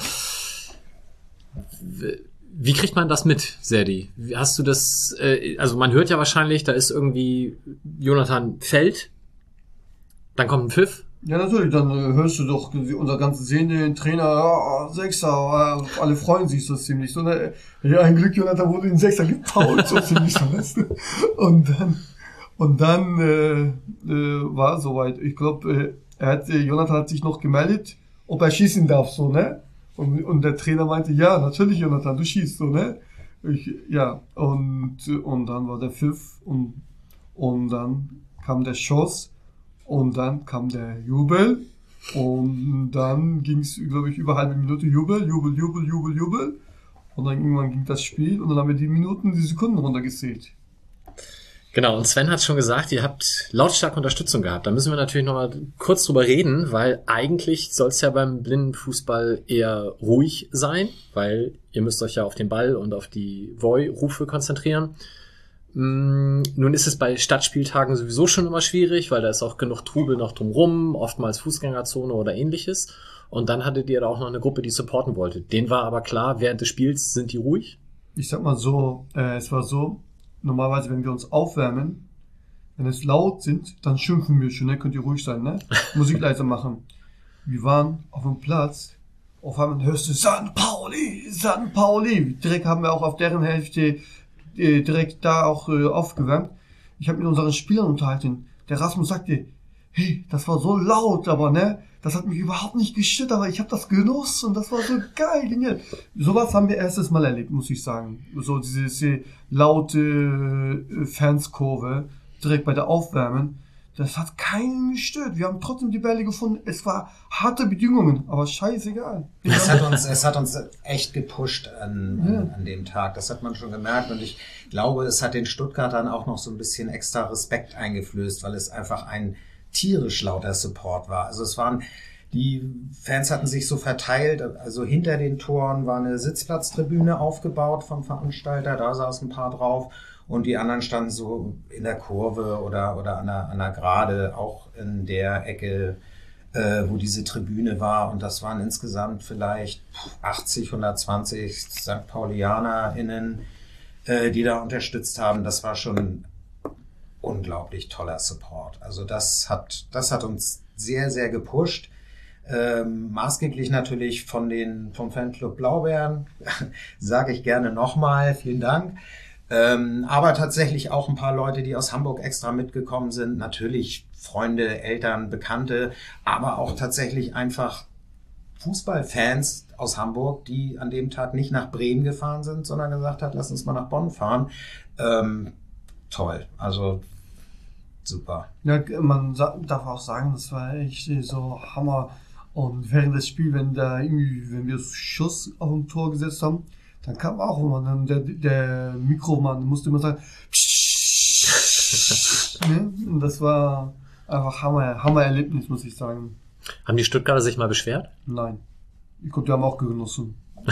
Wie kriegt man das mit, Serdi? Hast du das, äh, also man hört ja wahrscheinlich, da ist irgendwie Jonathan fällt, dann kommt ein Pfiff, ja, natürlich, dann äh, hörst du doch unser ganze Szene, den Trainer, ja, Sechser, äh, alle freuen sich so ziemlich. So, ne? Ja, ein Glück, Jonathan wurde in Sechser gepault, so ziemlich so, weißt? Und dann, und dann äh, äh, war soweit. Ich glaube, äh, er hat, äh, Jonathan hat sich noch gemeldet, ob er schießen darf, so, ne? Und, und der Trainer meinte, ja, natürlich, Jonathan, du schießt, so, ne? Ich, ja, und, und dann war der Pfiff und, und dann kam der Schuss und dann kam der Jubel. Und dann ging es, glaube ich, über halbe Minute Jubel, Jubel, Jubel, Jubel, Jubel. Und dann irgendwann ging das Spiel und dann haben wir die Minuten, die Sekunden runtergezählt. Genau, und Sven hat schon gesagt, ihr habt lautstark Unterstützung gehabt. Da müssen wir natürlich noch mal kurz drüber reden, weil eigentlich soll es ja beim Blindenfußball eher ruhig sein, weil ihr müsst euch ja auf den Ball und auf die Voi-Rufe konzentrieren. Mm, nun ist es bei Stadtspieltagen sowieso schon immer schwierig, weil da ist auch genug Trubel noch drumrum, oftmals Fußgängerzone oder ähnliches. Und dann hattet ihr da auch noch eine Gruppe, die supporten wollte. Den war aber klar, während des Spiels sind die ruhig? Ich sag mal so, äh, es war so, normalerweise, wenn wir uns aufwärmen, wenn es laut sind, dann schimpfen wir schon, ne? Könnt ihr ruhig sein, ne? Musik [laughs] leiser machen. Wir waren auf dem Platz Auf einmal hörst du San Pauli, San Pauli. Direkt haben wir auch auf deren Hälfte äh, direkt da auch äh, aufgewärmt. Ich habe mit unseren Spielern unterhalten. Der Rasmus sagte, hey, das war so laut, aber ne, das hat mich überhaupt nicht gestört, aber ich habe das genossen und das war so geil, genial. Sowas haben wir erstes Mal erlebt, muss ich sagen. So diese äh, laute äh, Fanskurve direkt bei der Aufwärmen. Das hat keinen gestört. Wir haben trotzdem die Bälle gefunden. Es war harte Bedingungen, aber scheißegal. Es hat uns, es hat uns echt gepusht an, an, an dem Tag. Das hat man schon gemerkt. Und ich glaube, es hat den Stuttgartern auch noch so ein bisschen extra Respekt eingeflößt, weil es einfach ein tierisch lauter Support war. Also es waren, die Fans hatten sich so verteilt. Also hinter den Toren war eine Sitzplatztribüne aufgebaut vom Veranstalter. Da saßen ein paar drauf und die anderen standen so in der Kurve oder, oder an der, an der Gerade, auch in der Ecke, äh, wo diese Tribüne war. Und das waren insgesamt vielleicht 80, 120 St. PaulianerInnen, äh, die da unterstützt haben. Das war schon unglaublich toller Support. Also das hat, das hat uns sehr, sehr gepusht. Ähm, maßgeblich natürlich von den, vom Fanclub Blaubeeren, [laughs] sage ich gerne nochmal, vielen Dank. Ähm, aber tatsächlich auch ein paar Leute, die aus Hamburg extra mitgekommen sind. Natürlich Freunde, Eltern, Bekannte, aber auch tatsächlich einfach Fußballfans aus Hamburg, die an dem Tag nicht nach Bremen gefahren sind, sondern gesagt hat, lass uns mal nach Bonn fahren. Ähm, toll. Also super. Ja, man darf auch sagen, das war echt so Hammer. Und während des Spiels, wenn da irgendwie, wenn wir Schuss auf dem Tor gesetzt haben, dann kam auch immer dann der, der Mikromann musste immer sagen, [laughs] ne? Und das war einfach Hammer, Hammer-Erlebnis, muss ich sagen. Haben die Stuttgarter sich mal beschwert? Nein. Ich glaube, die haben auch genossen. [laughs]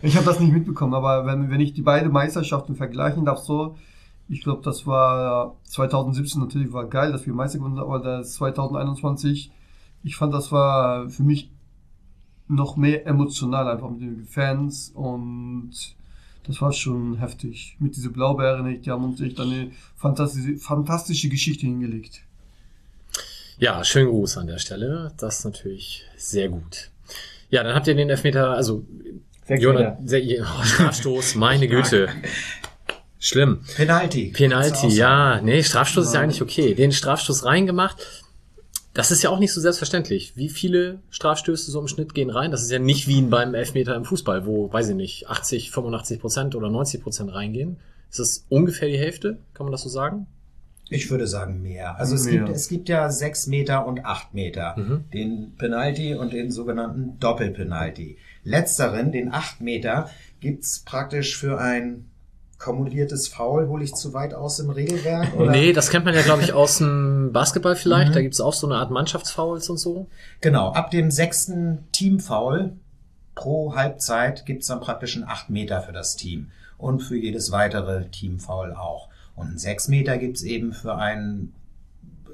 ich habe das nicht mitbekommen, aber wenn, wenn ich die beiden Meisterschaften vergleichen darf, so, ich glaube, das war 2017 natürlich war geil, dass wir Meister geworden sind, aber das 2021, ich fand, das war für mich noch mehr emotional einfach mit den Fans und das war schon heftig. Mit diese Blaubeeren, die haben uns echt eine fantastische, fantastische Geschichte hingelegt. Ja, schönen Gruß an der Stelle. Das ist natürlich sehr gut. Ja, dann habt ihr den Elfmeter, also Jonah, sehr, oh, Strafstoß, meine Güte. Schlimm. Penalty. Penalty, ja. Nee, Strafstoß ist ja eigentlich okay. Den Strafstoß reingemacht. Das ist ja auch nicht so selbstverständlich. Wie viele Strafstöße so im Schnitt gehen rein? Das ist ja nicht wie beim Elfmeter im Fußball, wo, weiß ich nicht, 80, 85 Prozent oder 90 Prozent reingehen. Ist das ungefähr die Hälfte? Kann man das so sagen? Ich würde sagen mehr. Also es, Mehr. gibt, es gibt ja sechs Meter und acht Meter. Mhm. Den Penalty und den sogenannten Doppelpenalty. Letzteren, den acht Meter, gibt's praktisch für ein kumuliertes Foul. Hole ich zu weit aus im Regelwerk? [laughs] Oder? Nee, das kennt man ja, glaube ich, aus dem [laughs] Basketball vielleicht. Mhm. Da gibt's auch so eine Art Mannschaftsfouls und so. Genau, ab dem sechsten Teamfoul pro Halbzeit gibt's dann praktisch einen 8 Meter für das Team und für jedes weitere Teamfoul auch. Und einen 6 Meter gibt's eben für ein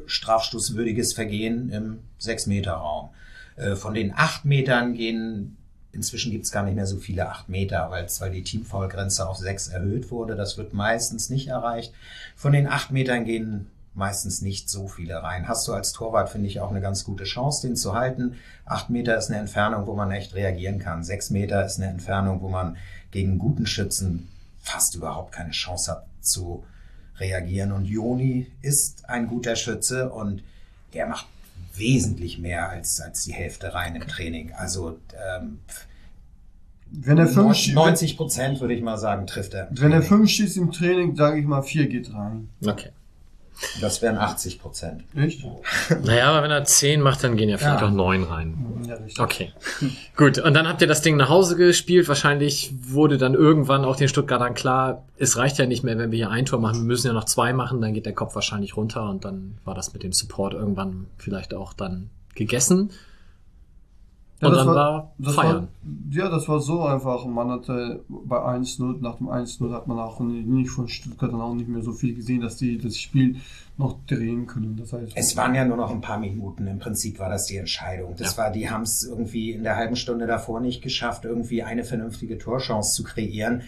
strafstoßwürdiges Vergehen im 6-Meter-Raum. Äh, Von den 8 Metern gehen, inzwischen gibt's gar nicht mehr so viele 8 Meter, weil, weil die Teamfoul-Grenze auf 6 erhöht wurde. Das wird meistens nicht erreicht. Von den 8 Metern gehen meistens nicht so viele rein. Hast du als Torwart, finde ich, auch eine ganz gute Chance, den zu halten. Acht Meter ist eine Entfernung, wo man echt reagieren kann. Sechs Meter ist eine Entfernung, wo man gegen guten Schützen fast überhaupt keine Chance hat zu reagieren. Und Joni ist ein guter Schütze und der macht wesentlich mehr als, als die Hälfte rein im Training. Also ähm, Wenn er fünf, schie- 90 Prozent, würde ich mal sagen, trifft er. wenn er fünf schießt im Training, sage ich mal, vier geht rein. Okay. Das wären 80 Prozent. Echt? Naja, aber wenn er 10 macht, dann gehen ja vielleicht Ja. auch 9 rein. Ja, richtig. Okay. [laughs] Gut, und dann habt ihr das Ding nach Hause gespielt. Wahrscheinlich wurde dann irgendwann auch den Stuttgartern klar, es reicht ja nicht mehr, wenn wir hier ein Tor machen. Wir müssen ja noch zwei machen, dann geht der Kopf wahrscheinlich runter und dann war das mit dem Support irgendwann vielleicht auch dann gegessen. Ja, und das dann war- war, Das Feiern. War, ja, das war so einfach. Man hatte bei 1-0, nach dem 1-0 hat man auch nicht von Stuttgart dann auch nicht mehr so viel gesehen, dass die das Spiel noch drehen können. Das heißt, Es waren ja nur noch ein paar Minuten. Im Prinzip war das die Entscheidung. Das war, die haben es irgendwie in der halben Stunde davor nicht geschafft, irgendwie eine vernünftige Torchance zu kreieren.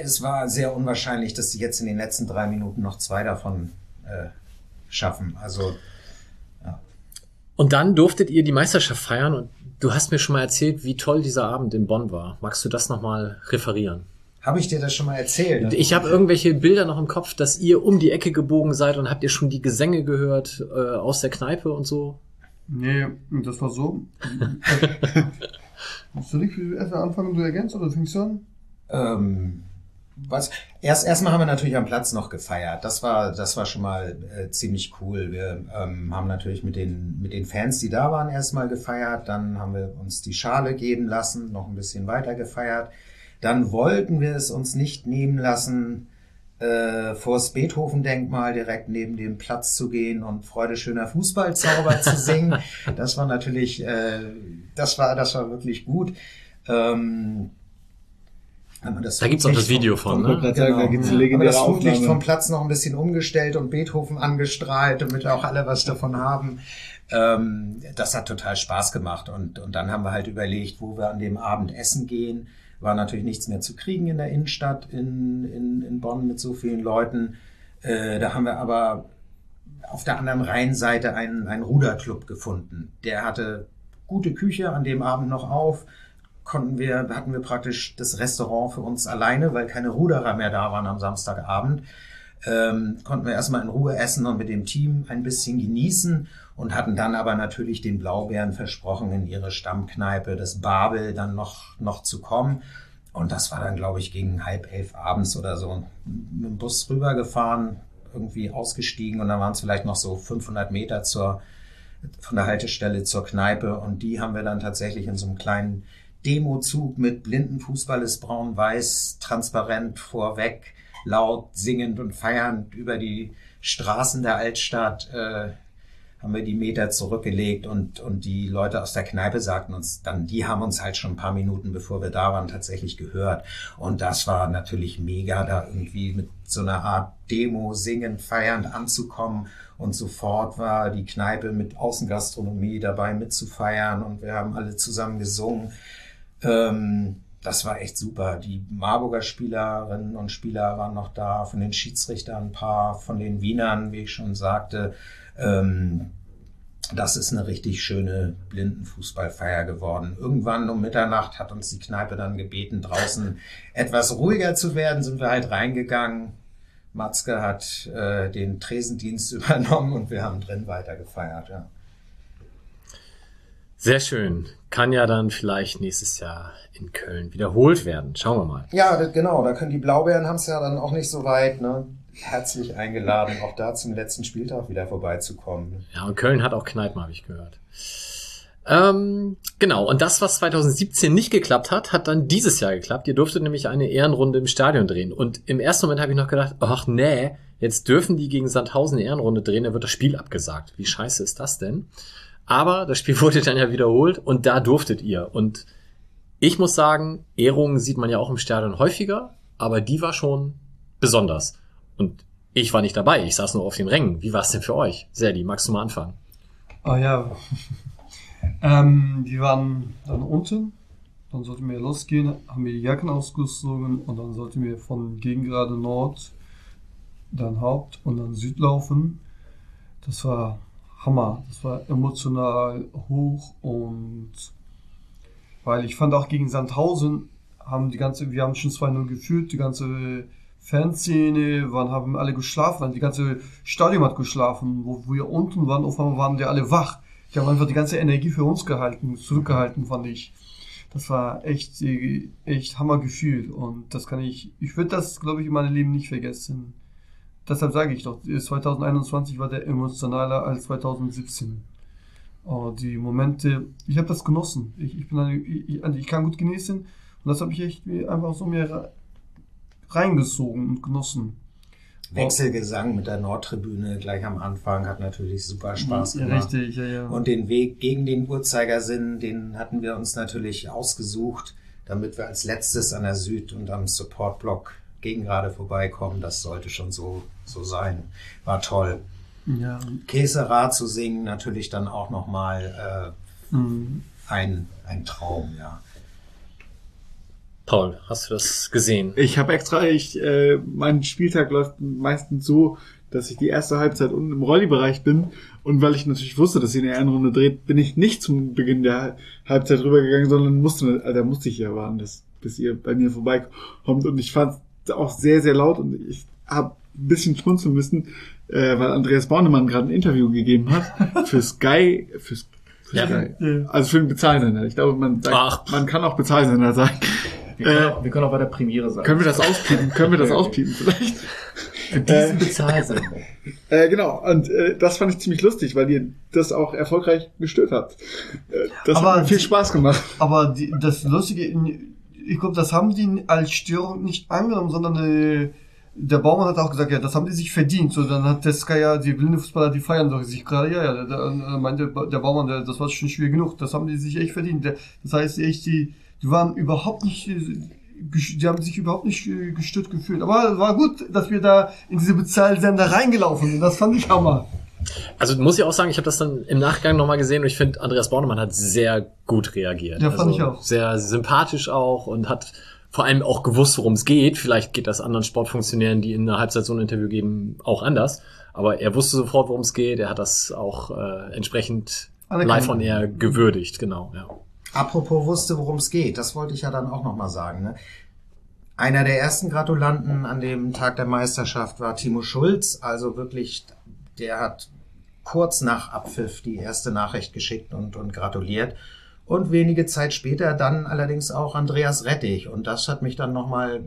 Es war sehr unwahrscheinlich, dass sie jetzt in den letzten drei Minuten noch zwei davon äh, schaffen. Also Und dann durftet ihr die Meisterschaft feiern und du hast mir schon mal erzählt, wie toll dieser Abend in Bonn war. Magst du das nochmal referieren? Habe ich dir das schon mal erzählt? Ich habe irgendwelche Bilder noch im Kopf, dass ihr um die Ecke gebogen seid und habt ihr schon die Gesänge gehört äh, aus der Kneipe und so? Nee, das war so. [laughs] Soll ich erstmal anfangen, du ergänzt oder fängst du an? Ähm, was? Erst erstmal haben wir natürlich am Platz noch gefeiert. Das war das war schon mal äh, ziemlich cool. Wir ähm, haben natürlich mit den mit den Fans, die da waren, erstmal gefeiert. Dann haben wir uns die Schale geben lassen, noch ein bisschen weiter gefeiert. Dann wollten wir es uns nicht nehmen lassen, äh, vors Beethoven-Denkmal direkt neben dem Platz zu gehen und Freude schöner Fußballzauber zu [laughs] singen. Das war natürlich, äh, das war, das war wirklich gut. Ähm, das Da gibt's auch das Video vom- von, ne? Da Genau. gibt's eine legendäre das Flutlicht vom Platz noch ein bisschen umgestellt und Beethoven angestrahlt, damit auch alle was davon haben. Ähm, das hat total Spaß gemacht. Und, und dann haben wir halt überlegt, wo wir an dem Abend essen gehen. War natürlich nichts mehr zu kriegen in der Innenstadt in, in, in Bonn mit so vielen Leuten. Äh, da haben wir aber auf der anderen Rheinseite einen, einen Ruderclub gefunden. Der hatte gute Küche an dem Abend noch auf. Konnten wir, hatten wir praktisch das Restaurant für uns alleine, weil keine Ruderer mehr da waren am Samstagabend. Ähm, konnten wir erstmal in Ruhe essen und mit dem Team ein bisschen genießen und hatten dann aber natürlich den Blaubeeren versprochen, in ihre Stammkneipe, das Babel, dann noch, noch zu kommen. Und das war dann, glaube ich, gegen halb elf abends oder so mit dem Bus rübergefahren, irgendwie ausgestiegen und dann waren es vielleicht noch so 500 Meter zur, von der Haltestelle zur Kneipe und die haben wir dann tatsächlich in so einem kleinen Demozug mit blinden Fußball ist braun-weiß, transparent vorweg, laut singend und feiernd über die Straßen der Altstadt äh, haben wir die Meter zurückgelegt und, und die Leute aus der Kneipe sagten uns dann, die haben uns halt schon ein paar Minuten, bevor wir da waren, tatsächlich gehört. Und das war natürlich mega, da irgendwie mit so einer Art Demo singend, feiernd anzukommen. Und sofort war die Kneipe mit Außengastronomie dabei mitzufeiern und wir haben alle zusammen gesungen. Ähm, das war echt super. Die Marburger Spielerinnen und Spieler waren noch da, von den Schiedsrichtern ein paar, von den Wienern, wie ich schon sagte. Ähm, das ist eine richtig schöne Blindenfußballfeier geworden. Irgendwann um Mitternacht hat uns die Kneipe dann gebeten, draußen etwas ruhiger zu werden, sind wir halt reingegangen. Matzke hat äh, den Tresendienst [laughs] übernommen und wir haben drin weiter gefeiert. Ja. Sehr schön. Kann ja dann vielleicht nächstes Jahr in Köln wiederholt werden. Schauen wir mal. Ja, das, genau, da können die Blaubeeren haben es ja dann auch nicht so weit. Ne? Herzlich eingeladen, auch da zum letzten Spieltag wieder vorbeizukommen. Ja, und Köln hat auch Kneipen, habe ich gehört. Ähm, genau, und das, was 2017 nicht geklappt hat, hat dann dieses Jahr geklappt. Ihr durftet nämlich eine Ehrenrunde im Stadion drehen. Und im ersten Moment habe ich noch gedacht, ach nee, jetzt dürfen die gegen Sandhausen eine Ehrenrunde drehen, dann wird das Spiel abgesagt. Wie scheiße ist das denn? Aber das Spiel [laughs] wurde dann ja wiederholt und da durftet ihr. Und ich muss sagen, Ehrungen sieht man ja auch im Stadion häufiger, aber die war schon besonders. Und ich war nicht dabei, ich saß nur auf den Rängen. Wie war es denn für euch? Serdi, magst du mal anfangen? Ah ja. [laughs] ähm, wir waren dann unten, dann sollten wir losgehen, haben wir die Jacken ausgezogen und dann sollten wir von Gegengrade Nord, dann Haupt und dann Süd laufen. Das war Hammer. Das war emotional hoch und weil ich fand auch gegen Sandhausen haben die ganze, wir haben schon 2-0 geführt, die ganze Fanszene, waren, haben alle geschlafen, die ganze Stadion hat geschlafen, wo, wo wir unten waren, auf einmal waren die alle wach. Die haben einfach die ganze Energie für uns gehalten, zurückgehalten, fand ich. Das war echt, äh, echt Hammergefühl und das kann ich, ich würde das, glaube ich, in meinem Leben nicht vergessen. Deshalb sage ich doch, 2021 war der emotionaler als 2017. Oh, die Momente, ich habe das genossen. Ich, ich bin eine, ich, also ich kann gut genießen und das habe ich echt einfach so mir reingesogen und genossen. Wechselgesang mit der Nordtribüne gleich am Anfang hat natürlich super Spaß ja, gemacht. richtig, ja, ja. Und den Weg gegen den Uhrzeigersinn, den hatten wir uns natürlich ausgesucht, damit wir als letztes an der Süd- und am Supportblock gegen gerade vorbeikommen. Das sollte schon so, so sein. War toll. ja. Käserad zu singen, natürlich dann auch nochmal Mhm. äh, ein, ein Traum, ja. Paul, hast du das gesehen? Ich habe extra, ich, äh, mein Spieltag läuft meistens so, dass ich die erste Halbzeit unten im Rolli-Bereich bin Und weil ich natürlich wusste, dass sie in der Ehrenrunde dreht, bin ich nicht zum Beginn der Halbzeit rübergegangen, sondern musste, also da musste ich ja warten, dass, bis ihr bei mir vorbeikommt. Und ich fand es auch sehr, sehr laut und ich habe bisschen schmunzeln müssen, äh, weil Andreas Bornemann gerade ein Interview gegeben hat für Sky, für, für Ja. Sky, also für den Bezahlsender. Ich glaube, man, sagt, Ach. man kann auch Bezahlsender sagen. Wir können, Äh, auch, wir können auch bei der Premiere sein. Können wir das auspiepen? Können wir das auspiepen vielleicht? Für diesen Bezahlsender. Äh, genau, und äh, das fand ich ziemlich lustig, weil ihr das auch erfolgreich gestört habt. Äh, das Aber hat mir viel Spaß gemacht. Aber die, das Lustige, ich glaube, das haben die als Störung nicht angenommen, sondern äh, der Baumann hat auch gesagt, ja, das haben die sich verdient. So, dann hat der Sky ja, die blinde Fußballer, die feiern doch sich gerade, ja, ja, der, der meinte der Baumann, der, das war schon schwer genug, das haben die sich echt verdient. Der, das heißt echt, die, die waren überhaupt nicht, äh, die haben sich überhaupt nicht äh, gestört gefühlt. Aber war gut, dass wir da in diese Bezahlsender reingelaufen sind. Das fand ich Hammer. Also muss ich auch sagen, ich habe das dann im Nachgang nochmal gesehen und ich finde, Andreas Bornemann hat sehr gut reagiert. Ja, fand also ich auch. Sehr sympathisch auch und hat vor allem auch gewusst, worum es geht. Vielleicht geht das anderen Sportfunktionären, die in der Halbzeit so ein Interview geben, auch anders. Aber er wusste sofort, worum es geht. Er hat das auch äh, entsprechend Anerkannt. live on air gewürdigt, genau. Ja. Apropos wusste, worum es geht, das wollte ich ja dann auch nochmal sagen. Ne? Einer der ersten Gratulanten an dem Tag der Meisterschaft war Timo Schulz, also wirklich, der hat kurz nach Abpfiff die erste Nachricht geschickt und, und gratuliert. Und wenige Zeit später dann allerdings auch Andreas Rettich. Und das hat mich dann nochmal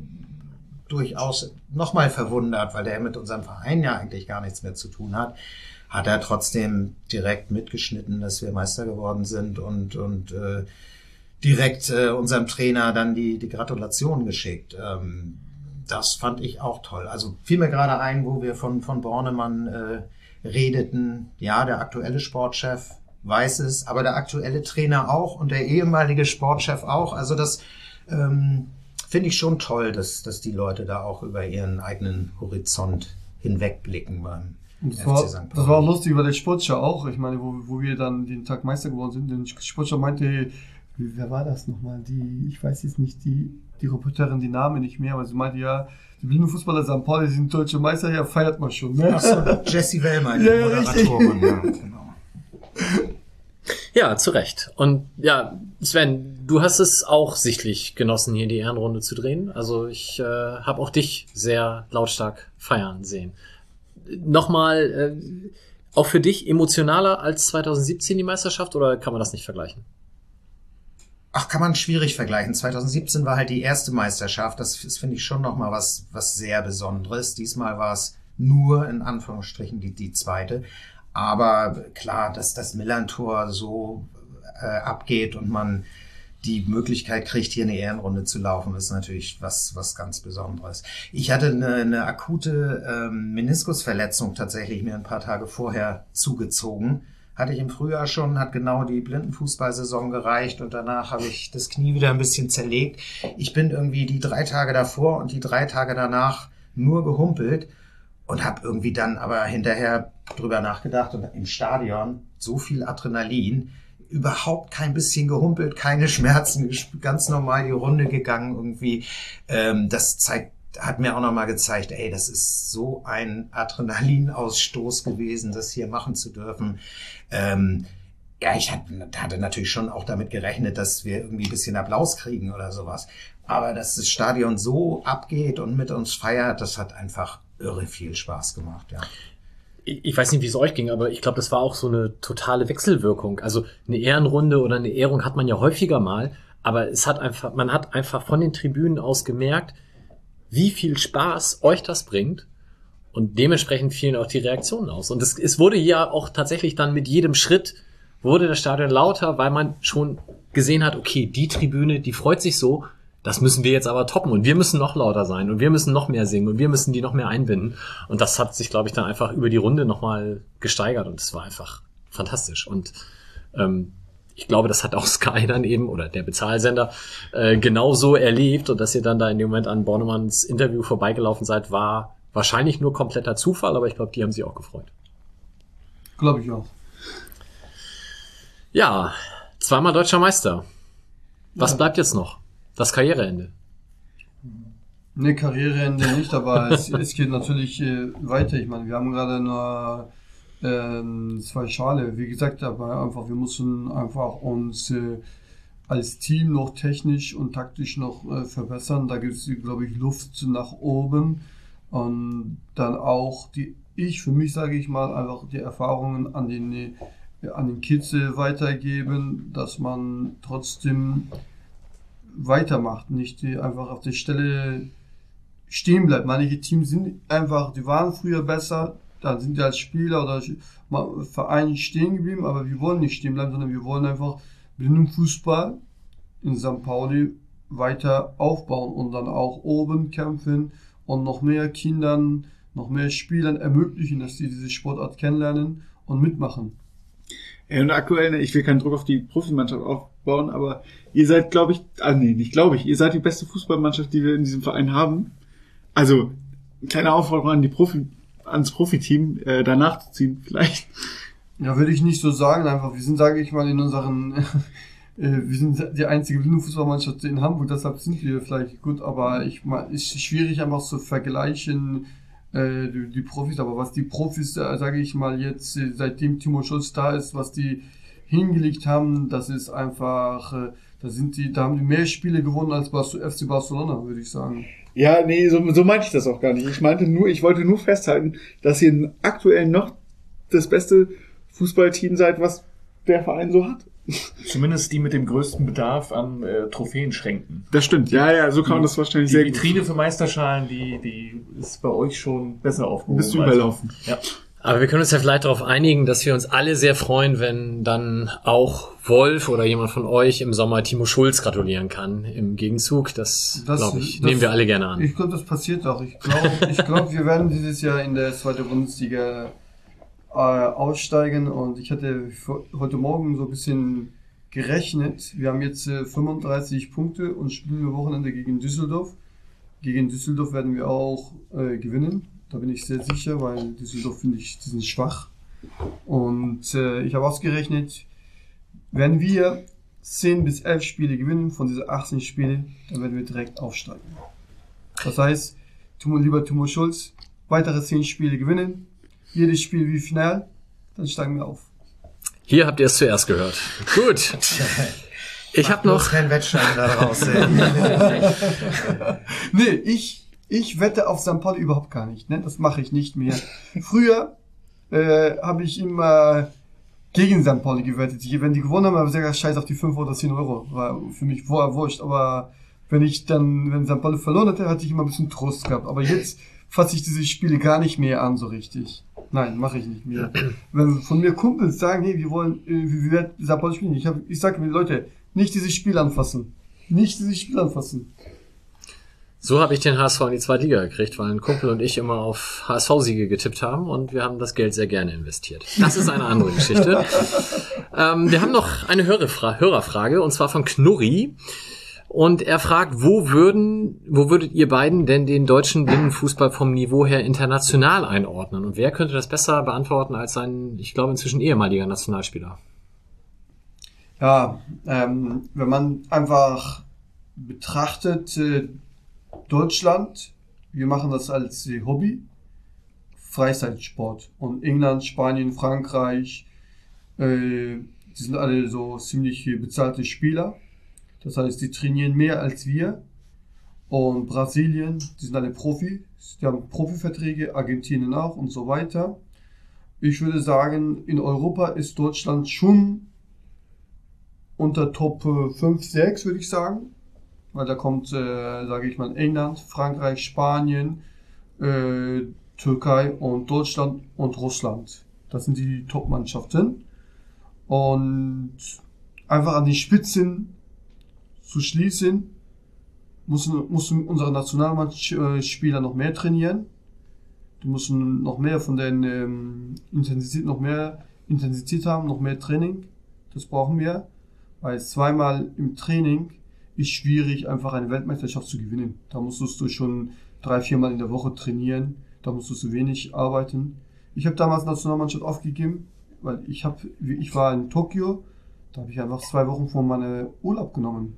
durchaus nochmal verwundert, weil der mit unserem Verein ja eigentlich gar nichts mehr zu tun hat. Hat er trotzdem direkt mitgeschnitten, dass wir Meister geworden sind und, und äh, direkt äh, unserem Trainer dann die, die Gratulation geschickt. Ähm, das fand ich auch toll. Also fiel mir gerade ein, wo wir von, von Bornemann äh, redeten. Ja, der aktuelle Sportchef weiß es, aber der aktuelle Trainer auch und der ehemalige Sportchef auch. Also das ähm, finde ich schon toll, dass, dass die Leute da auch über ihren eigenen Horizont hinwegblicken beim das war, das war auch lustig, weil der Sportschau auch, ich meine, wo, wo wir dann den Tag Meister geworden sind, der Sportschau meinte, wer war das nochmal? Die, ich weiß jetzt nicht, die, die Reporterin, die Name nicht mehr, aber sie meinte ja, die blinden Fußballer St. Pauli sind deutsche Meister, ja, feiert man schon, ne? Ach so, Jessie Wellmer, die [laughs] Ja. Moderatorin. Ja, genau. [laughs] Ja, zu Recht. Und ja, Sven, du hast es auch sichtlich genossen, hier die Ehrenrunde zu drehen. Also ich äh, habe auch dich sehr lautstark feiern sehen. Nochmal, äh, auch für dich emotionaler als 2017 die Meisterschaft oder kann man das nicht vergleichen? Ach, kann man schwierig vergleichen. 2017 war halt die erste Meisterschaft. Das, das finde ich schon nochmal was, was sehr Besonderes. Diesmal war es nur in Anführungsstrichen die, die zweite. Aber klar, dass das Millantor so äh, abgeht und man die Möglichkeit kriegt, hier eine Ehrenrunde zu laufen, ist natürlich was, was ganz Besonderes. Ich hatte eine, eine akute ähm, Meniskusverletzung tatsächlich mir ein paar Tage vorher zugezogen. Hatte ich im Frühjahr schon, hat genau die Blindenfußballsaison gereicht und danach habe ich das Knie wieder ein bisschen zerlegt. Ich bin irgendwie die drei Tage davor und die drei Tage danach nur gehumpelt und habe irgendwie dann aber hinterher drüber nachgedacht und im Stadion so viel Adrenalin, überhaupt kein bisschen gehumpelt, keine [laughs] Schmerzen, ganz normal die Runde gegangen irgendwie. Ähm, das zeigt, hat mir auch nochmal gezeigt, ey, das ist so ein Adrenalinausstoß gewesen, das hier machen zu dürfen. Ähm, ja, ich hatte, natürlich schon auch damit gerechnet, dass wir irgendwie ein bisschen Applaus kriegen oder sowas. Aber dass das Stadion so abgeht und mit uns feiert, das hat einfach irre viel Spaß gemacht, ja. Ich weiß nicht, wie es euch ging, aber ich glaube, das war auch so eine totale Wechselwirkung. Also eine Ehrenrunde oder eine Ehrung hat man ja häufiger mal, aber es hat einfach, man hat einfach von den Tribünen aus gemerkt, wie viel Spaß euch das bringt. Und dementsprechend fielen auch die Reaktionen aus. Und es, es wurde ja auch tatsächlich dann mit jedem Schritt wurde das Stadion lauter, weil man schon gesehen hat, okay, die Tribüne, die freut sich so, das müssen wir jetzt aber toppen und wir müssen noch lauter sein und wir müssen noch mehr singen und wir müssen die noch mehr einbinden. Und das hat sich, glaube ich, dann einfach über die Runde nochmal gesteigert und es war einfach fantastisch. Und ähm, ich glaube, das hat auch [laughs] Sky dann eben oder der Bezahlsender äh, genauso erlebt und dass ihr dann da in dem Moment an Bornemanns Interview vorbeigelaufen seid, war wahrscheinlich nur kompletter Zufall, aber ich glaube, die haben sich auch gefreut. Glaube ich auch. Ja, zweimal deutscher Meister. Was Ja. bleibt jetzt noch? Das Karriereende. Ne, Karriereende nicht, aber es, [laughs] es geht natürlich äh, weiter. Ich meine, wir haben gerade nur Ähm, es war schade. Wie gesagt, aber einfach, wir müssen einfach uns äh, als Team noch technisch und taktisch noch äh, verbessern. Da gibt es, glaube ich, Luft nach oben. Und dann auch die, ich, für mich sage ich mal, einfach die Erfahrungen an den, äh, an den Kids äh, weitergeben, dass man trotzdem weitermacht, nicht äh, einfach auf der Stelle stehen bleibt. Manche Teams sind einfach, die waren früher besser, dann sind die als Spieler oder Verein stehen geblieben, aber wir wollen nicht stehen bleiben, sondern wir wollen einfach mit dem Fußball in St. Pauli weiter aufbauen und dann auch oben kämpfen und noch mehr Kindern, noch mehr Spielern ermöglichen, dass sie diese Sportart kennenlernen und mitmachen. Und aktuell, ne, ich will keinen Druck auf die Profimannschaft aufbauen, aber ihr seid, glaube ich, ah nee, nicht glaube ich, ihr seid die beste Fußballmannschaft, die wir in diesem Verein haben. Also, kleine Aufforderung an die Profi, ans Profiteam, äh, danach zu ziehen, [laughs] vielleicht. Ja, würde ich nicht so sagen, einfach, wir sind, sage ich mal, in unseren, [laughs] äh, wir sind die einzige Fußballmannschaft in Hamburg, deshalb sind wir vielleicht gut, aber ich mal, ist schwierig einfach zu vergleichen, äh, die, die Profis, aber was die Profis, äh, sage ich mal, jetzt, äh, seitdem Timo Schulz da ist, was die hingelegt haben, das ist einfach, äh, da sind die, da haben die mehr Spiele gewonnen als FC Barcelona, würde ich sagen. Ja, nee, so, so meinte ich das auch gar nicht. Ich meinte nur, ich wollte nur festhalten, dass ihr aktuell noch das beste Fußballteam seid, was der Verein so hat. Zumindest die mit dem größten Bedarf an äh, Trophäenschränken. Das stimmt, ja, ja, so kann man das wahrscheinlich Die sehr Vitrine gut. für Meisterschalen, die, die ist bei euch schon besser aufgehoben. Bist du überlaufen. Ja. Aber wir können uns ja vielleicht darauf einigen, dass wir uns alle sehr freuen, wenn dann auch Wolf oder jemand von euch im Sommer Timo Schulz gratulieren kann. Im Gegenzug, das, Das- glaube ich, das- nehmen wir alle gerne an. Ich glaube, das passiert auch. Ich glaube, ich glaub, wir werden dieses Jahr in der zweiten Bundesliga äh, aussteigen und ich hatte heute Morgen so ein bisschen gerechnet. Wir haben jetzt äh, 35 Punkte und spielen am Wochenende gegen Düsseldorf. Gegen Düsseldorf werden wir auch äh, gewinnen. Da bin ich sehr sicher, weil Düsseldorf finde ich, die sind schwach. Und äh, ich habe ausgerechnet, wenn wir 10 bis 11 Spiele gewinnen von diesen 18 Spielen, dann werden wir direkt aufsteigen. Das heißt, Timo, lieber Timo Schulz, weitere 10 Spiele gewinnen, jedes Spiel wie Final, dann steigen wir auf. Hier habt ihr es zuerst gehört. Gut. Ich habe noch, kein Wettschein da draußen. [laughs] Nee, ich, ich wette auf St. Pauli überhaupt gar nicht. Ne? Das mache ich nicht mehr. [laughs] Früher äh, habe ich immer gegen St. Pauli gewettet. Wenn die gewonnen haben, habe ich gesagt, scheiß auf die 5 oder 10 Euro. War für mich vorher wurscht. Aber wenn ich dann, wenn St. Pauli verloren hätte, hatte ich immer ein bisschen Trost gehabt. Aber jetzt fasse ich diese Spiele gar nicht mehr an, so richtig. Nein, mache ich nicht mehr. [clears throat] Wenn von mir Kumpels sagen, hey, wir wollen, äh, wir werden St. Pauli spielen. Ich, hab, ich sage mir, Leute, nicht dieses Spiel anfassen. Nicht dieses Spiel anfassen. So habe ich den HSV in die zweite Liga gekriegt, weil ein Kumpel und ich immer auf HSV-Siege getippt haben und wir haben das Geld sehr gerne investiert. Das ist eine andere Geschichte. ähm, wir haben noch eine Hörerfra Hörerfrage und zwar von Knurri. Und er fragt, wo würden, wo würdet ihr beiden denn den deutschen Binnenfußball vom Niveau her international einordnen? Und wer könnte das besser beantworten als sein, ich glaube, inzwischen ehemaliger Nationalspieler? Ja, ähm, wenn man einfach betrachtet, äh, Deutschland, wir machen das als äh, Hobby, Freizeitsport. Und England, Spanien, Frankreich, äh, die sind alle so ziemlich äh, bezahlte Spieler. Das heißt, die trainieren mehr als wir. Und Brasilien, die sind alle Profi, die haben Profiverträge, Argentinien auch und so weiter. Ich würde sagen, in Europa ist Deutschland schon unter Top äh, 5, 6, würde ich sagen. Weil da kommt, äh, sage ich mal, England, Frankreich, Spanien, äh, Türkei und Deutschland und Russland. Das sind die Top-Mannschaften. Und einfach an die Spitzen zu schließen, müssen, müssen unsere Nationalmannspieler noch mehr trainieren. Die müssen noch mehr von den ähm, Intensität, noch mehr Intensität haben, noch mehr Training. Das brauchen wir. Weil zweimal im Training ist schwierig, einfach eine Weltmeisterschaft zu gewinnen. Da musstest du schon drei, viermal in der Woche trainieren. Da musstest du wenig arbeiten. Ich habe damals Nationalmannschaft aufgegeben, weil ich habe, ich war in Tokio, da habe ich einfach zwei Wochen vor meinem Urlaub genommen.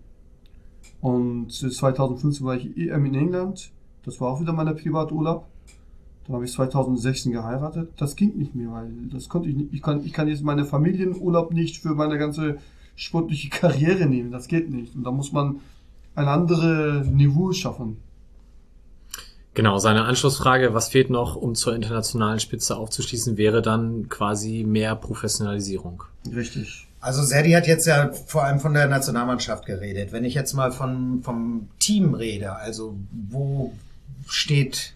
Und 2015 war ich EM in England. Das war auch wieder mein Privaturlaub. Dann habe ich 2016 geheiratet. Das ging nicht mehr, weil das konnte ich nicht. Ich kann, ich kann jetzt meine Familienurlaub nicht für meine ganze sportliche Karriere nehmen. Das geht nicht. Und da muss man ein anderes Niveau schaffen. Genau, seine Anschlussfrage, was fehlt noch, um zur internationalen Spitze aufzuschließen, wäre dann quasi mehr Professionalisierung. Richtig. Also Serdi hat jetzt ja vor allem von der Nationalmannschaft geredet. Wenn ich jetzt mal von, vom Team rede, also wo steht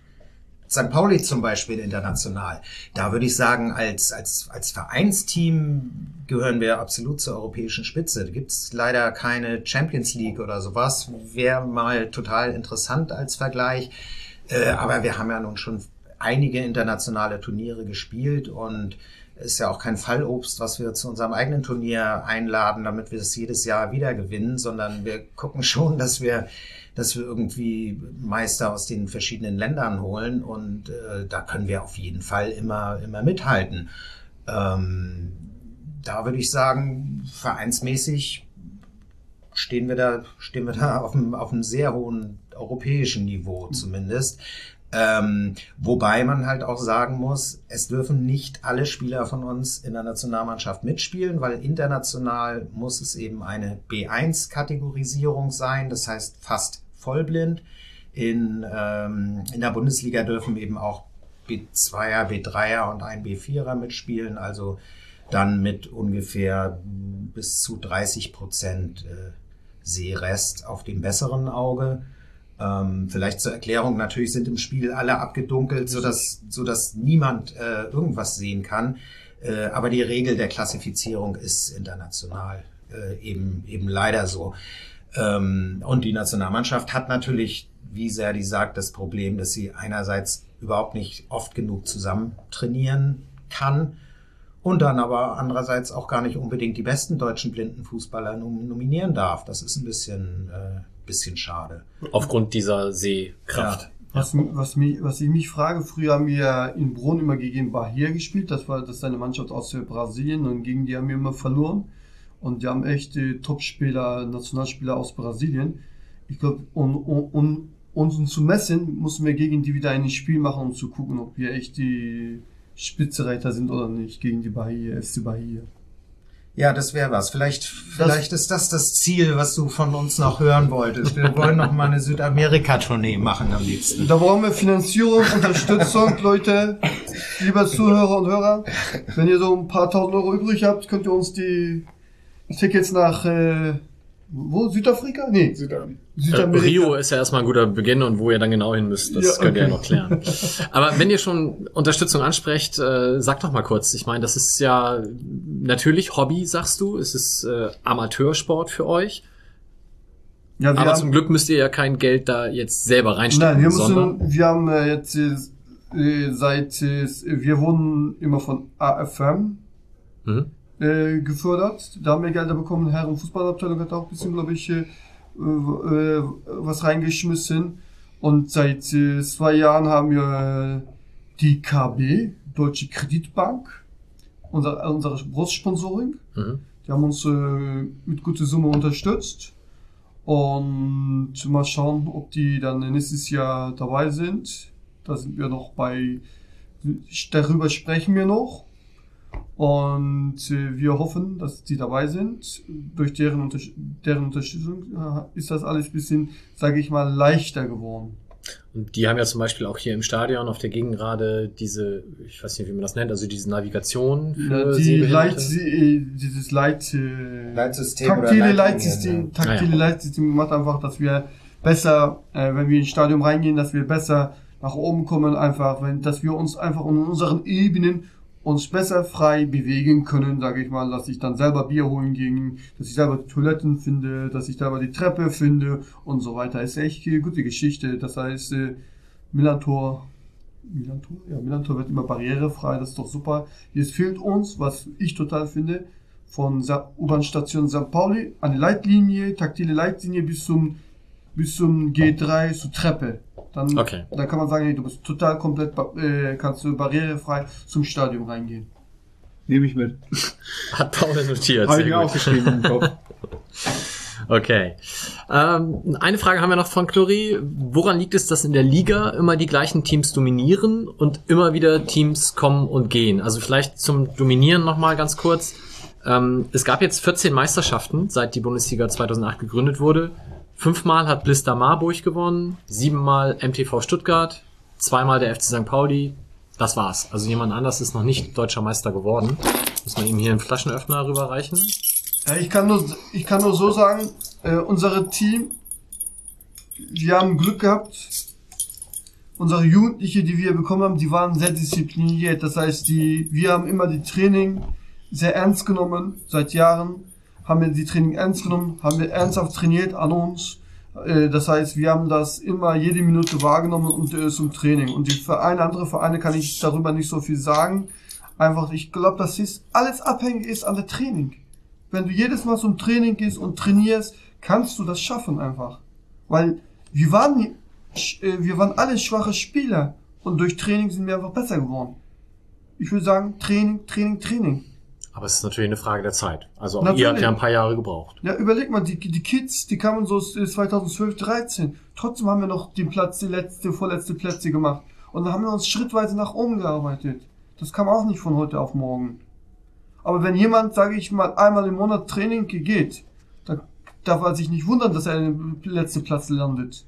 St. Pauli zum Beispiel international? Da würde ich sagen, als, als, als Vereinsteam gehören wir absolut zur europäischen Spitze. Da gibt's leider keine Champions League oder sowas. Wäre mal total interessant als Vergleich. Äh, aber wir haben ja nun schon einige internationale Turniere gespielt und ist ja auch kein Fallobst, was wir zu unserem eigenen Turnier einladen, damit wir es jedes Jahr wieder gewinnen, sondern wir gucken schon, dass wir, dass wir irgendwie Meister aus den verschiedenen Ländern holen und äh, da können wir auf jeden Fall immer, immer mithalten. Ähm, da würde ich sagen, vereinsmäßig stehen wir da, stehen wir da [laughs] auf einem, auf einem sehr hohen europäischen Niveau zumindest. Ähm, wobei man halt auch sagen muss, es dürfen nicht alle Spieler von uns in der Nationalmannschaft mitspielen, weil international muss es eben eine B1-Kategorisierung sein, das heißt fast vollblind. In, ähm, in der Bundesliga dürfen eben auch B2er, B3er und ein B4er mitspielen, also dann mit ungefähr bis zu 30 Prozent äh, Sehrest auf dem besseren Auge. Ähm, vielleicht zur Erklärung, natürlich sind im Spiel alle abgedunkelt, so dass, so dass niemand äh, irgendwas sehen kann. Äh, aber die Regel der Klassifizierung ist international äh, eben, eben leider so. Ähm, und die Nationalmannschaft hat natürlich, wie Serdi sagt, das Problem, dass sie einerseits überhaupt nicht oft genug zusammen trainieren kann und dann aber andererseits auch gar nicht unbedingt die besten deutschen Blindenfußballer nominieren darf. Das ist ein bisschen, äh, bisschen schade. Aufgrund dieser Sehkraft. Ja. Was, was, mich, was ich mich frage, früher haben wir in Brunn immer gegen Bahia gespielt. Das war das ist eine Mannschaft aus Brasilien und gegen die haben wir immer verloren. Und die haben echt Topspieler, Nationalspieler aus Brasilien. Ich glaube, um, um, um uns zu messen, müssen wir gegen die wieder ein Spiel machen, um zu gucken, ob wir echt die Spitzereiter sind oder nicht gegen die Bahia, FC Bahia. Ja, das wäre was. Vielleicht, vielleicht ist das das Ziel, was du von uns noch hören wolltest. Wir wollen noch mal eine Südamerika-Tournee machen am liebsten. Da brauchen wir Finanzierung, Unterstützung, [laughs] Leute. Lieber Zuhörer und Hörer, wenn ihr so ein paar tausend Euro übrig habt, könnt ihr uns die Tickets nach äh, wo? Südafrika? Nee. Südamerika. Äh, Rio ist ja erstmal ein guter Beginn und wo ihr dann genau hin müsst, das Ja, könnt ihr ja okay. noch klären. [laughs] Aber wenn ihr schon Unterstützung ansprecht, äh, sagt doch mal kurz. Ich meine, das ist ja natürlich Hobby, sagst du. Es ist äh, Amateursport für euch. Ja, wir Aber haben, zum Glück müsst ihr ja kein Geld da jetzt selber reinstecken, Nein, wir sondern müssen, wir haben äh, jetzt äh, seit, äh, wir wurden immer von AFM Mhm. Äh, gefördert. Da haben wir Gelder bekommen. Herren Fußballabteilung hat auch ein bisschen, glaube ich, äh, äh, was reingeschmissen. Und seit äh, zwei Jahren haben wir äh, die KB, Deutsche Kreditbank, unser, unsere Brustsponsoring. Mhm. Die haben uns äh, mit guter Summe unterstützt. Und mal schauen, ob die dann nächstes Jahr dabei sind. Da sind wir noch bei, darüber sprechen wir noch. Und äh, wir hoffen, dass die dabei sind. Durch deren, Unter deren Unterstützung äh, ist das alles bisschen, sage ich mal, leichter geworden. Und die haben ja zum Beispiel auch hier im Stadion auf der Gegengrade diese, ich weiß nicht, wie man das nennt, also diese Navigation für die. Leit, äh, dieses Leit, äh, Leitsystem oder taktile Leitlinien, Leitsystem, ja. taktile Ah, ja. Leitsystem macht einfach, dass wir besser, äh, wenn wir ins Stadion reingehen, dass wir besser nach oben kommen, einfach, wenn, dass wir uns einfach in unseren Ebenen uns besser frei bewegen können, sage ich mal, dass ich dann selber Bier holen ging, dass ich selber die Toiletten finde, dass ich selber die Treppe finde und so weiter. Ist echt eine gute Geschichte. Das heißt, äh, Millantor? Ja, Millantor wird immer barrierefrei, das ist doch super. Jetzt fehlt uns, was ich total finde, von U-Bahn-Station St. Pauli eine Leitlinie, taktile Leitlinie bis zum bis zum G3 zur Treppe. Dann, Okay. dann kann man sagen, hey, du bist total komplett, äh, kannst du barrierefrei zum Stadion reingehen. Nehme ich mit. Hat Paul notiert. Habe ich mir aufgeschrieben im Kopf. [laughs] Okay. Ähm, eine Frage haben wir noch von Chlorie. Woran liegt es, dass in der Liga immer die gleichen Teams dominieren und immer wieder Teams kommen und gehen? Also vielleicht zum Dominieren nochmal ganz kurz. Ähm, es gab jetzt 14 Meisterschaften, seit die Bundesliga 2008 gegründet wurde. Fünfmal hat Blister Marburg gewonnen, siebenmal MTV Stuttgart, zweimal der FC St. Pauli. Das war's. Also jemand anders ist noch nicht deutscher Meister geworden. Muss man ihm hier einen Flaschenöffner rüberreichen? Ja, ich kann nur, ich kann nur so sagen, äh, unsere Team, wir haben Glück gehabt. Unsere Jugendliche, die wir bekommen haben, die waren sehr diszipliniert. Das heißt, die, wir haben immer die Training sehr ernst genommen. Seit Jahren haben wir die Training ernst genommen, haben wir ernsthaft trainiert an uns. Äh, Das heißt, wir haben das immer jede Minute wahrgenommen und äh, zum Training. Und die Vereine, andere Vereine kann ich darüber nicht so viel sagen. Einfach, ich glaube, dass ist alles abhängig ist an der Training. Wenn du jedes Mal zum Training gehst und trainierst, kannst du das schaffen einfach. Weil wir waren, äh, wir waren alle schwache Spieler und durch Training sind wir einfach besser geworden. Ich würde sagen, Training, Training, Training. Aber es ist natürlich eine Frage der Zeit. Also auch Natürlich. ihr habt ja ein paar Jahre gebraucht. Ja, überleg mal, die, die Kids, die kamen so 2012, 13. Trotzdem haben wir noch den Platz, die letzte, vorletzte Plätze gemacht. Und dann haben wir uns schrittweise nach oben gearbeitet. Das kam auch nicht von heute auf morgen. Aber wenn jemand, sage ich mal, einmal im Monat Training geht, dann darf er sich nicht wundern, dass er im letzten Platz landet.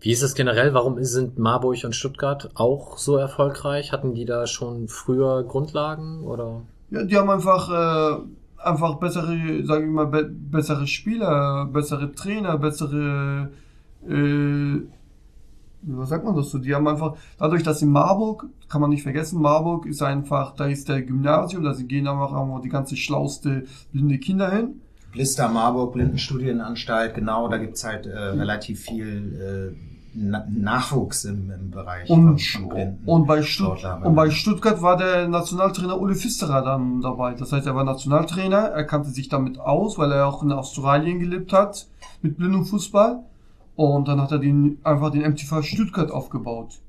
Wie ist es generell? Warum sind Marburg und Stuttgart auch so erfolgreich? Hatten die da schon früher Grundlagen oder? Ja, die haben einfach, äh, einfach bessere, sage ich mal, be bessere Spieler, bessere Trainer, bessere, äh, was sagt man das so? Die haben einfach, dadurch, dass in Marburg, kann man nicht vergessen, Marburg ist einfach, da ist der Gymnasium, da gehen einfach, einfach die ganze schlauste blinde Kinder hin. Blister Marburg, Blindenstudienanstalt, genau, da gibt's halt äh, relativ viel äh, Na Nachwuchs im, im Bereich Und, von Blinden. und, bei Sportler. und bei Stuttgart war der Nationaltrainer Uli Pfisterer dann dabei. Das heißt, er war Nationaltrainer, er kannte sich damit aus, weil er auch in Australien gelebt hat mit blindem Fußball. Und dann hat er den, einfach den MTV Stuttgart aufgebaut.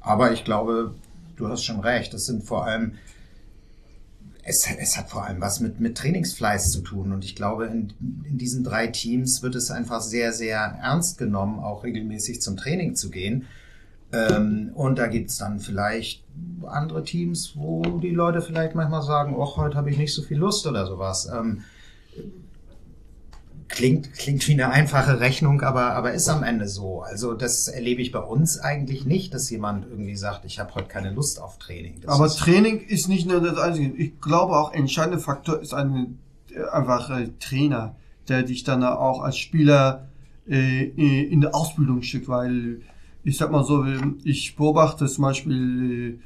Aber ich glaube, du hast schon recht. Das sind vor allem, es, es hat vor allem was mit, mit Trainingsfleiß zu tun. Und ich glaube, in, in diesen drei Teams wird es einfach sehr, sehr ernst genommen, auch regelmäßig zum Training zu gehen. Ähm, und da gibt's dann vielleicht andere Teams, wo die Leute vielleicht manchmal sagen, oh, heute habe ich nicht so viel Lust oder sowas. Ähm, Klingt, klingt wie eine einfache Rechnung, aber, aber ist am Ende so. Also das erlebe ich bei uns eigentlich nicht, dass jemand irgendwie sagt, ich habe heute keine Lust auf Training. Das Aber ist, Training ist nicht nur das Einzige. Ich glaube auch, entscheidender Faktor ist ein, äh, einfach äh, Trainer, der dich dann auch als Spieler äh, in der Ausbildung schickt, weil ich sag mal so, ich beobachte zum Beispiel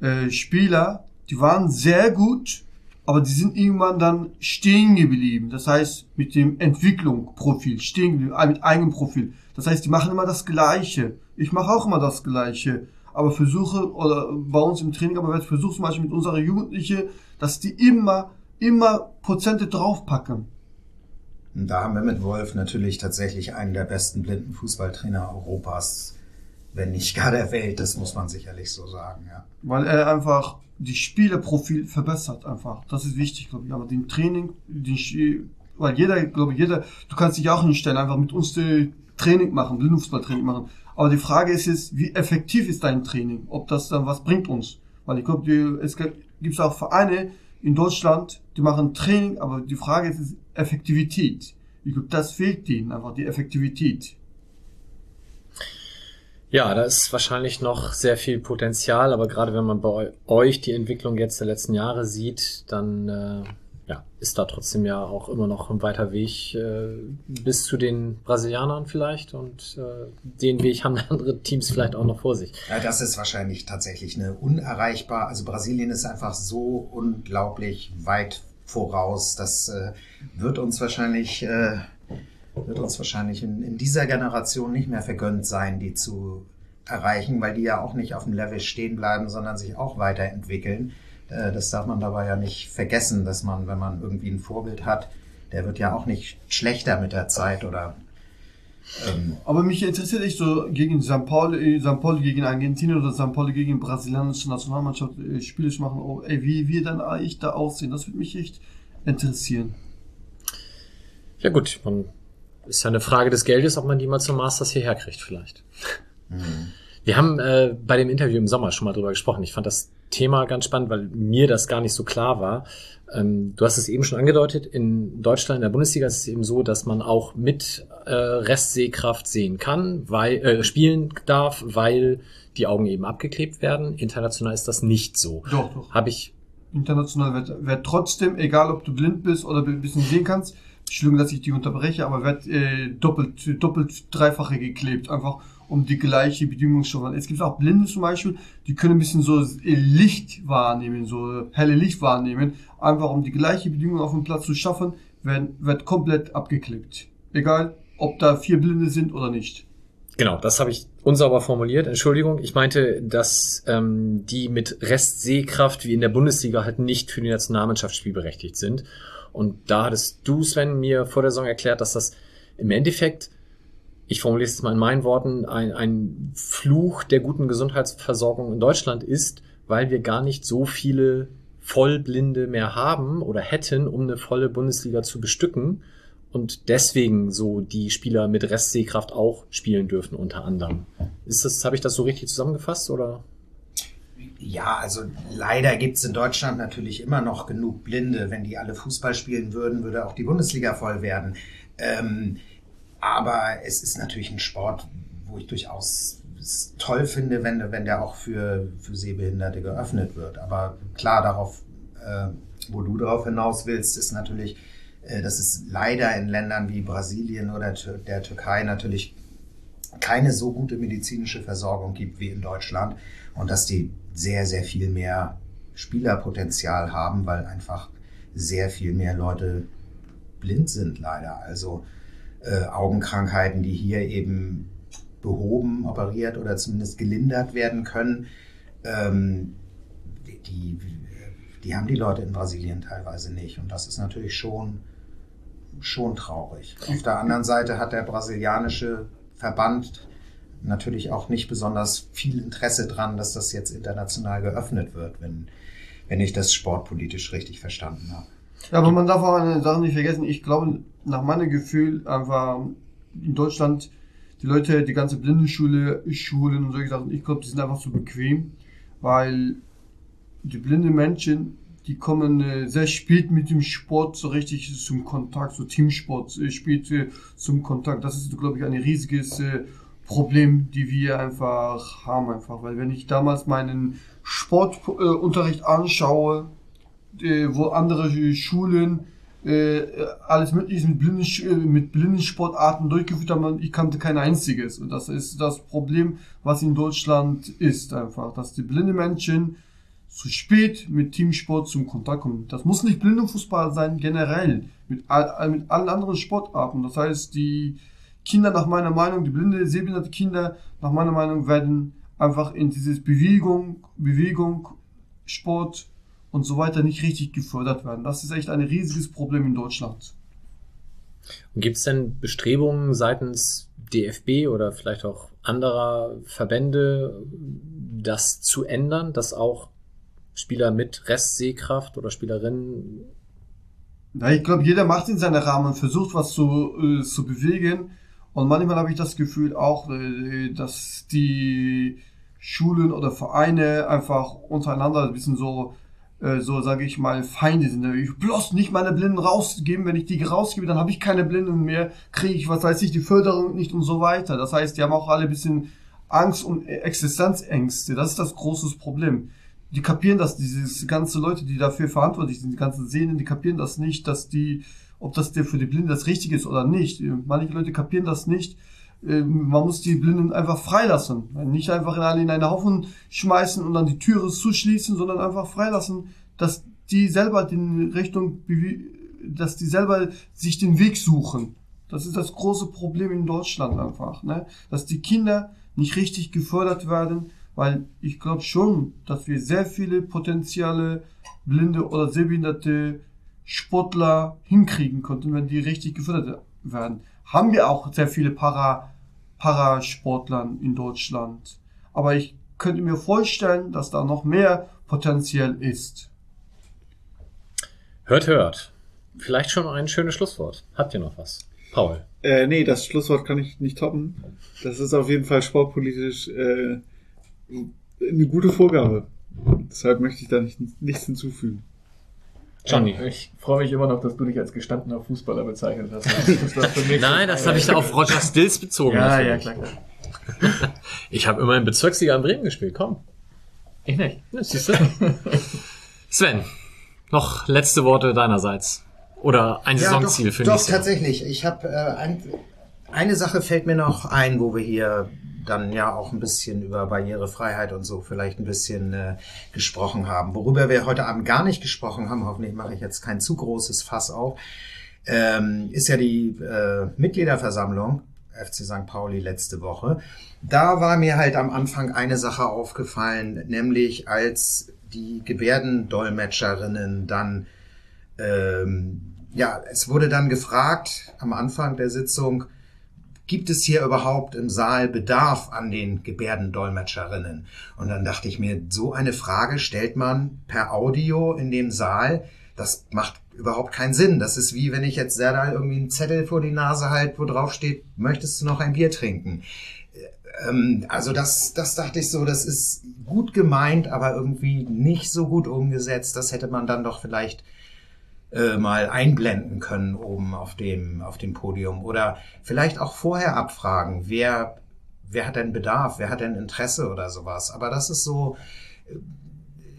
äh, Spieler, die waren sehr gut, aber die sind irgendwann dann stehen geblieben. Das heißt, mit dem Entwicklungsprofil stehen geblieben, äh, mit eigenem Profil. Das heißt, die machen immer das Gleiche. Ich mache auch immer das Gleiche. Aber versuche, oder bei uns im Training, aber ich versuche zum Beispiel mit unserer Jugendliche, dass die immer, immer Prozente draufpacken. Da haben wir mit Wolf natürlich tatsächlich einen der besten blinden Fußballtrainer Europas, wenn nicht gar der Welt, das muss man sicherlich so sagen, ja. Weil er einfach die Spielerprofil verbessert einfach. Das ist wichtig, glaube ich. Aber den Training, den, weil jeder, glaube ich, jeder, du kannst dich auch hinstellen, einfach mit uns äh, Training machen, Blindenfußballtraining machen. Aber die Frage ist jetzt, wie effektiv ist dein Training? Ob das dann was bringt uns? Weil ich glaube, es gibt auch Vereine in Deutschland, die machen Training, aber die Frage ist, ist Effektivität. Ich glaube, das fehlt denen einfach, die Effektivität. Ja, da ist wahrscheinlich noch sehr viel Potenzial, aber gerade wenn man bei euch die Entwicklung jetzt der letzten Jahre sieht, dann äh, ja, ist da trotzdem ja auch immer noch ein weiter Weg äh, bis zu den Brasilianern vielleicht und äh, den Weg haben [laughs] andere Teams vielleicht auch noch vor sich. Ja, das ist wahrscheinlich tatsächlich eine unerreichbar. Also Brasilien ist einfach so unglaublich weit voraus. Das äh, wird uns wahrscheinlich äh, wird uns wahrscheinlich in, in dieser Generation nicht mehr vergönnt sein, die zu erreichen, weil die ja auch nicht auf dem Level stehen bleiben, sondern sich auch weiterentwickeln. Äh, das darf man dabei ja nicht vergessen, dass man, wenn man irgendwie ein Vorbild hat, der wird ja auch nicht schlechter mit der Zeit oder ähm, Aber mich interessiert echt so gegen St. Pauli, St. Pauli gegen Argentinien oder St. Pauli gegen brasilianische Nationalmannschaft äh, Spiele zu machen. Oh, ey, wie wir dann eigentlich da aussehen, das würde mich echt interessieren. Ja gut, man ist ja eine Frage des Geldes, ob man die mal zum Masters hierher kriegt vielleicht. Mhm. Wir haben äh, bei dem Interview im Sommer schon mal drüber gesprochen. Ich fand das Thema ganz spannend, weil mir das gar nicht so klar war. Ähm, du hast es eben schon angedeutet, in Deutschland, in der Bundesliga ist es eben so, dass man auch mit äh, Restsehkraft sehen kann, weil äh, spielen darf, weil die Augen eben abgeklebt werden. International ist das nicht so. Doch, doch. Habe ich. International wird, wird trotzdem, egal ob du blind bist oder ein bisschen sehen kannst, Entschuldigung, dass ich die unterbreche, aber wird äh, doppelt, doppelt, dreifache geklebt, einfach um die gleiche Bedingung zu haben. Es gibt auch Blinde zum Beispiel, die können ein bisschen so Licht wahrnehmen, so helle Licht wahrnehmen, einfach um die gleiche Bedingung auf dem Platz zu schaffen, werden, wird komplett abgeklebt. Egal, ob da vier Blinde sind oder nicht. Genau, das habe ich unsauber formuliert. Entschuldigung, ich meinte, dass ähm, die mit Restsehkraft wie in der Bundesliga halt nicht für die Nationalmannschaft spielberechtigt sind. Und da hattest du, Sven, mir vor der Saison erklärt, dass das im Endeffekt ich formuliere es mal in meinen Worten, ein, ein Fluch der guten Gesundheitsversorgung in Deutschland ist, weil wir gar nicht so viele Vollblinde mehr haben oder hätten, um eine volle Bundesliga zu bestücken und deswegen so die Spieler mit Restsehkraft auch spielen dürfen unter anderem. Ist das, habe ich das so richtig zusammengefasst oder? Ja, also leider gibt es in Deutschland natürlich immer noch genug Blinde. Wenn die alle Fußball spielen würden, würde auch die Bundesliga voll werden. Ähm, aber es ist natürlich ein Sport, wo ich durchaus toll finde, wenn, wenn der auch für, für Sehbehinderte geöffnet wird. Aber klar, darauf, äh, wo du darauf hinaus willst, ist natürlich, äh, dass es leider in Ländern wie Brasilien oder der Türkei natürlich keine so gute medizinische Versorgung gibt wie in Deutschland und dass die sehr, sehr viel mehr Spielerpotenzial haben, weil einfach sehr viel mehr Leute blind sind leider. Also äh, Augenkrankheiten, die hier eben behoben, operiert oder zumindest gelindert werden können, ähm, die, die haben die Leute in Brasilien teilweise nicht. Und das ist natürlich schon, schon traurig. Auf der anderen Seite hat der brasilianische Verband natürlich auch nicht besonders viel Interesse dran, dass das jetzt international geöffnet wird, wenn, wenn ich das sportpolitisch richtig verstanden habe. Ja, aber man darf auch eine Sache nicht vergessen. Ich glaube, nach meinem Gefühl einfach in Deutschland die Leute, die ganze Blindenschule, Schulen und solche Sachen, ich glaube, die sind einfach zu bequem, weil die blinden Menschen, die kommen äh, sehr spät mit dem Sport so richtig zum Kontakt, so Teamsport äh, spät äh, zum Kontakt. Das ist, glaube ich, ein riesiges Problem, die wir einfach haben, einfach, weil wenn ich damals meinen Sportunterricht anschaue, äh, wo andere Schulen äh, alles Mögliche mit blinden, äh, mit blinden Sportarten durchgeführt haben. Ich kannte kein einziges. Und das ist das Problem, was in Deutschland ist einfach, dass die blinde Menschen zu spät mit Teamsport zum Kontakt kommen. Das muss nicht Blindenfußball sein, generell. Mit, all, mit allen anderen Sportarten. Das heißt, die Kinder nach meiner Meinung, die blinde, sehbehinderte Kinder nach meiner Meinung werden einfach in dieses Bewegung, Bewegung, Sport, und so weiter nicht richtig gefördert werden. Das ist echt ein riesiges Problem in Deutschland. Und gibt es denn Bestrebungen seitens DFB oder vielleicht auch anderer Verbände, das zu ändern, dass auch Spieler mit Restsehkraft oder Spielerinnen ja, ich glaube, jeder macht in seinem Rahmen, versucht was zu, äh, zu bewegen. Und manchmal habe ich das Gefühl auch, äh, dass die Schulen oder Vereine einfach untereinander ein bisschen so äh, so sage ich mal, Feinde sind. Ich bloß nicht meine Blinden rausgeben. Wenn ich die rausgebe, dann habe ich keine Blinden mehr, kriege ich, was weiß ich, die Förderung nicht und so weiter. Das heißt, die haben auch alle ein bisschen Angst und Existenzängste. Das ist das große Problem. Die kapieren das, diese ganze Leute, die dafür verantwortlich sind, die ganzen Sehnen, die kapieren das nicht, dass die, ob das der für die Blinden das Richtige ist oder nicht. Manche Leute kapieren das nicht ähm, man muss die Blinden einfach freilassen. Nicht einfach in alle in einen Haufen schmeißen und dann die Türe zuschließen, sondern einfach freilassen, dass die selber den Richtung, dass die selber sich den Weg suchen. Das ist das große Problem in Deutschland einfach, ne? Dass die Kinder nicht richtig gefördert werden, weil ich glaube schon, dass wir sehr viele potenzielle blinde oder sehbehinderte Sportler hinkriegen konnten, wenn die richtig gefördert werden. Haben wir auch sehr viele Para Parasportlern in Deutschland. Aber ich könnte mir vorstellen, dass da noch mehr potenziell ist. Hört, hört. vielleicht schon ein schönes Schlusswort. Habt ihr noch was? Paul. Äh, nee, das Schlusswort kann ich nicht toppen. Das ist auf jeden Fall sportpolitisch äh, eine gute Vorgabe. Deshalb möchte ich da nicht, nichts hinzufügen. Johnny. Ich freue mich immer noch, dass du dich als gestandener Fußballer bezeichnet hast. [laughs] Das Nein, das habe ich da auf Roger Stills bezogen. Ja, ja, klar. klar. [laughs] Ich habe immer in Bezirksliga in Bremen gespielt, komm. Ich nicht. Ja, siehst du? Sven, noch letzte Worte deinerseits. Oder ein Saisonziel doch, für Doch, nächstes Jahr. tatsächlich. Ich habe äh, ein, eine Sache fällt mir noch ein, wo wir hier dann ja auch ein bisschen über Barrierefreiheit und so vielleicht ein bisschen äh, gesprochen haben. Worüber wir heute Abend gar nicht gesprochen haben, hoffentlich mache ich jetzt kein zu großes Fass auf, ähm, ist ja die äh, Mitgliederversammlung FC St. Pauli letzte Woche. Da war mir halt am Anfang eine Sache aufgefallen, nämlich als die Gebärdendolmetscherinnen dann ähm, ja, es wurde dann gefragt am Anfang der Sitzung, gibt es hier überhaupt im Saal Bedarf an den Gebärdendolmetscherinnen? Und dann dachte ich mir, so eine Frage stellt man per Audio in dem Saal. Das macht überhaupt keinen Sinn. Das ist wie wenn ich jetzt Serdal irgendwie einen Zettel vor die Nase halt, wo drauf steht, möchtest du noch ein Bier trinken? Ähm, also das, das dachte ich so, das ist gut gemeint, aber irgendwie nicht so gut umgesetzt. Das hätte man dann doch vielleicht äh, mal einblenden können oben auf dem, auf dem Podium oder vielleicht auch vorher abfragen, wer, wer hat denn Bedarf, wer hat denn Interesse oder sowas. Aber das ist so, äh,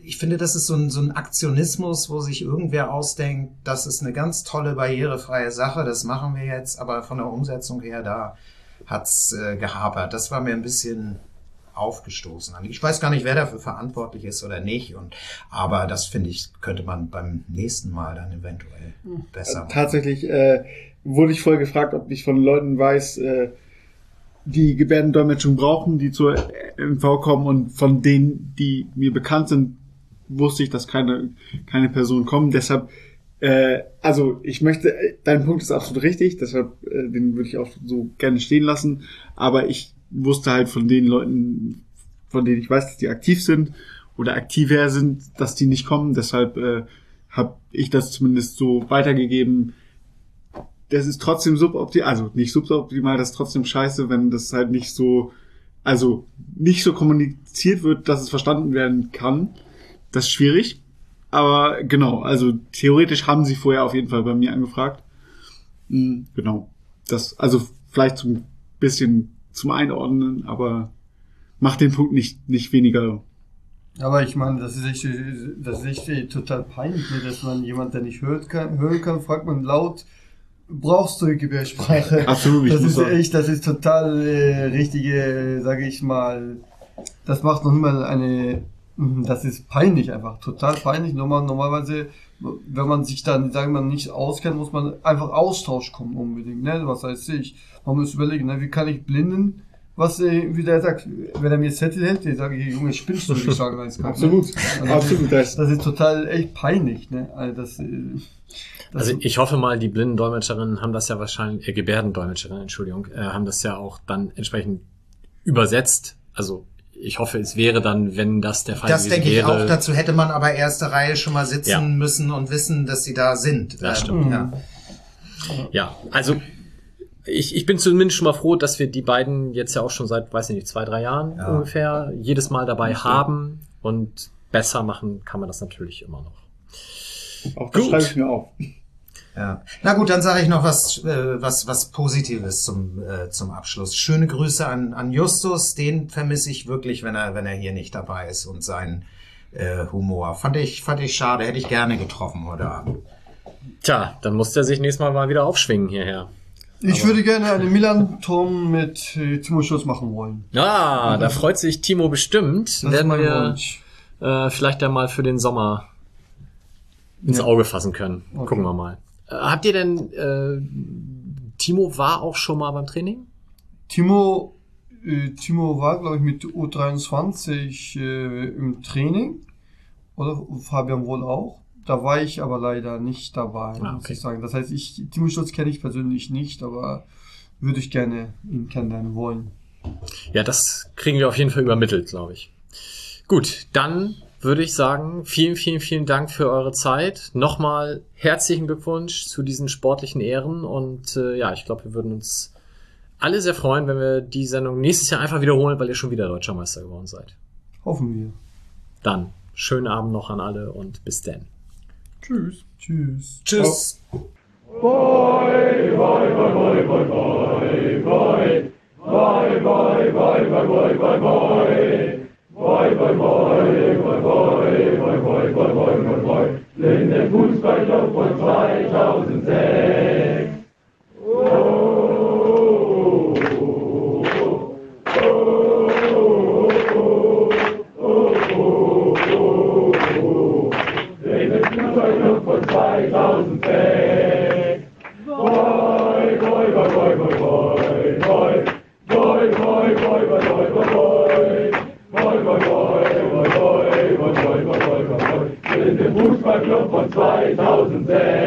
ich finde, das ist so ein, so ein Aktionismus, wo sich irgendwer ausdenkt, das ist eine ganz tolle barrierefreie Sache, das machen wir jetzt, aber von der Umsetzung her, da hat's äh, gehapert. Das war mir ein bisschen aufgestoßen. Ich weiß gar nicht, wer dafür verantwortlich ist oder nicht. Und aber das finde ich, könnte man beim nächsten Mal dann eventuell besser machen. Tatsächlich äh, wurde ich voll gefragt, ob ich von Leuten weiß, äh, die Gebärdendolmetschung brauchen, die zur MV kommen und von denen, die mir bekannt sind, wusste ich, dass keine, keine Personen kommen. Deshalb, äh, also ich möchte, dein Punkt ist absolut richtig, deshalb äh, den würde ich auch so gerne stehen lassen. Aber ich wusste halt von den Leuten, von denen ich weiß, dass die aktiv sind oder aktiver sind, dass die nicht kommen. Deshalb äh, habe ich das zumindest so weitergegeben. Das ist trotzdem suboptimal, also nicht suboptimal, das ist trotzdem scheiße, wenn das halt nicht so, also nicht so kommuniziert wird, dass es verstanden werden kann. Das ist schwierig. Aber genau, also theoretisch haben sie vorher auf jeden Fall bei mir angefragt. Hm, Genau. Das, also vielleicht zum bisschen zum Einordnen, aber macht den Punkt nicht, nicht weniger. Aber ich meine, das ist echt, das ist echt total peinlich, ne, dass man jemand, der nicht hört kann, hören kann, fragt man laut, brauchst du Gebärsprache? Absolut, ich Das ist echt, das ist total äh, richtige, sage ich mal, das macht noch mal eine, das ist peinlich einfach, total peinlich. Normal, normalerweise, wenn man sich dann, sagen wir mal, nicht auskennt, muss man einfach Austausch kommen unbedingt, ne? Was heißt ich? Man muss überlegen, ne? wie kann ich Blinden, was, äh, wie der sagt, wenn er mir Zettel hält, der sage ich, Junge, spinnst du, ich sage, das kann Absolut, Also, absolut. Das, Das ist total echt peinlich, ne? Also das, äh, das Also ich hoffe mal, die Blindendolmetscherinnen haben das ja wahrscheinlich, äh, Gebärdendolmetscherinnen, Entschuldigung, äh, haben das ja auch dann entsprechend übersetzt. Also ich hoffe, es wäre dann, wenn das der Fall Das gewesen denke ich wäre. auch. Dazu hätte man aber erste Reihe schon mal sitzen Ja. müssen und wissen, dass sie da sind. Das Ähm, stimmt. Ja. Ja, also ich, ich bin zumindest schon mal froh, dass wir die beiden jetzt ja auch schon seit, weiß ich nicht, zwei, drei Jahren Ja. ungefähr jedes Mal dabei haben und besser machen kann man das natürlich immer noch. auch das Gut. schreibe ich mir auf. Ja. Na gut, dann sage ich noch was, äh, was, was Positives zum, äh, zum Abschluss. Schöne Grüße an, an Justus. Den vermisse ich wirklich, wenn er, wenn er hier nicht dabei ist und seinen äh, Humor. Fand ich, fand ich schade. Hätte ich gerne getroffen heute Abend. Tja, dann muss der sich nächstes Mal mal wieder aufschwingen hierher. ich würde gerne einen Milan-Ton mit äh, Timo Schulz machen wollen. Ah, da freut sich Timo bestimmt. Das ist Werden mein wir Wunsch. äh, vielleicht ja mal für den Sommer ins Ja. Auge fassen können. Okay. Gucken wir mal. Habt ihr denn, äh, Timo war auch schon mal beim Training? Timo, äh, Timo war, glaube ich, mit U23 äh, im Training. Oder Fabian wohl auch. Da war ich aber leider nicht dabei, Ah, muss okay. ich sagen. Das heißt, ich, Timo Schulz kenne ich persönlich nicht, aber würde ich gerne ihn kennenlernen wollen. Ja, das kriegen wir auf jeden Fall übermittelt, glaube ich. Gut, dann würde ich sagen, vielen, vielen, vielen Dank für eure Zeit. Nochmal herzlichen Glückwunsch zu diesen sportlichen Ehren und äh, ja, ich glaube, wir würden uns alle sehr freuen, wenn wir die Sendung nächstes Jahr einfach wiederholen, weil ihr schon wieder Deutscher Meister geworden seid. Hoffen wir. Dann schönen Abend noch an alle und bis dann. Tschüss. Tschüss. Tschüss. Fußballclub von 2006. there.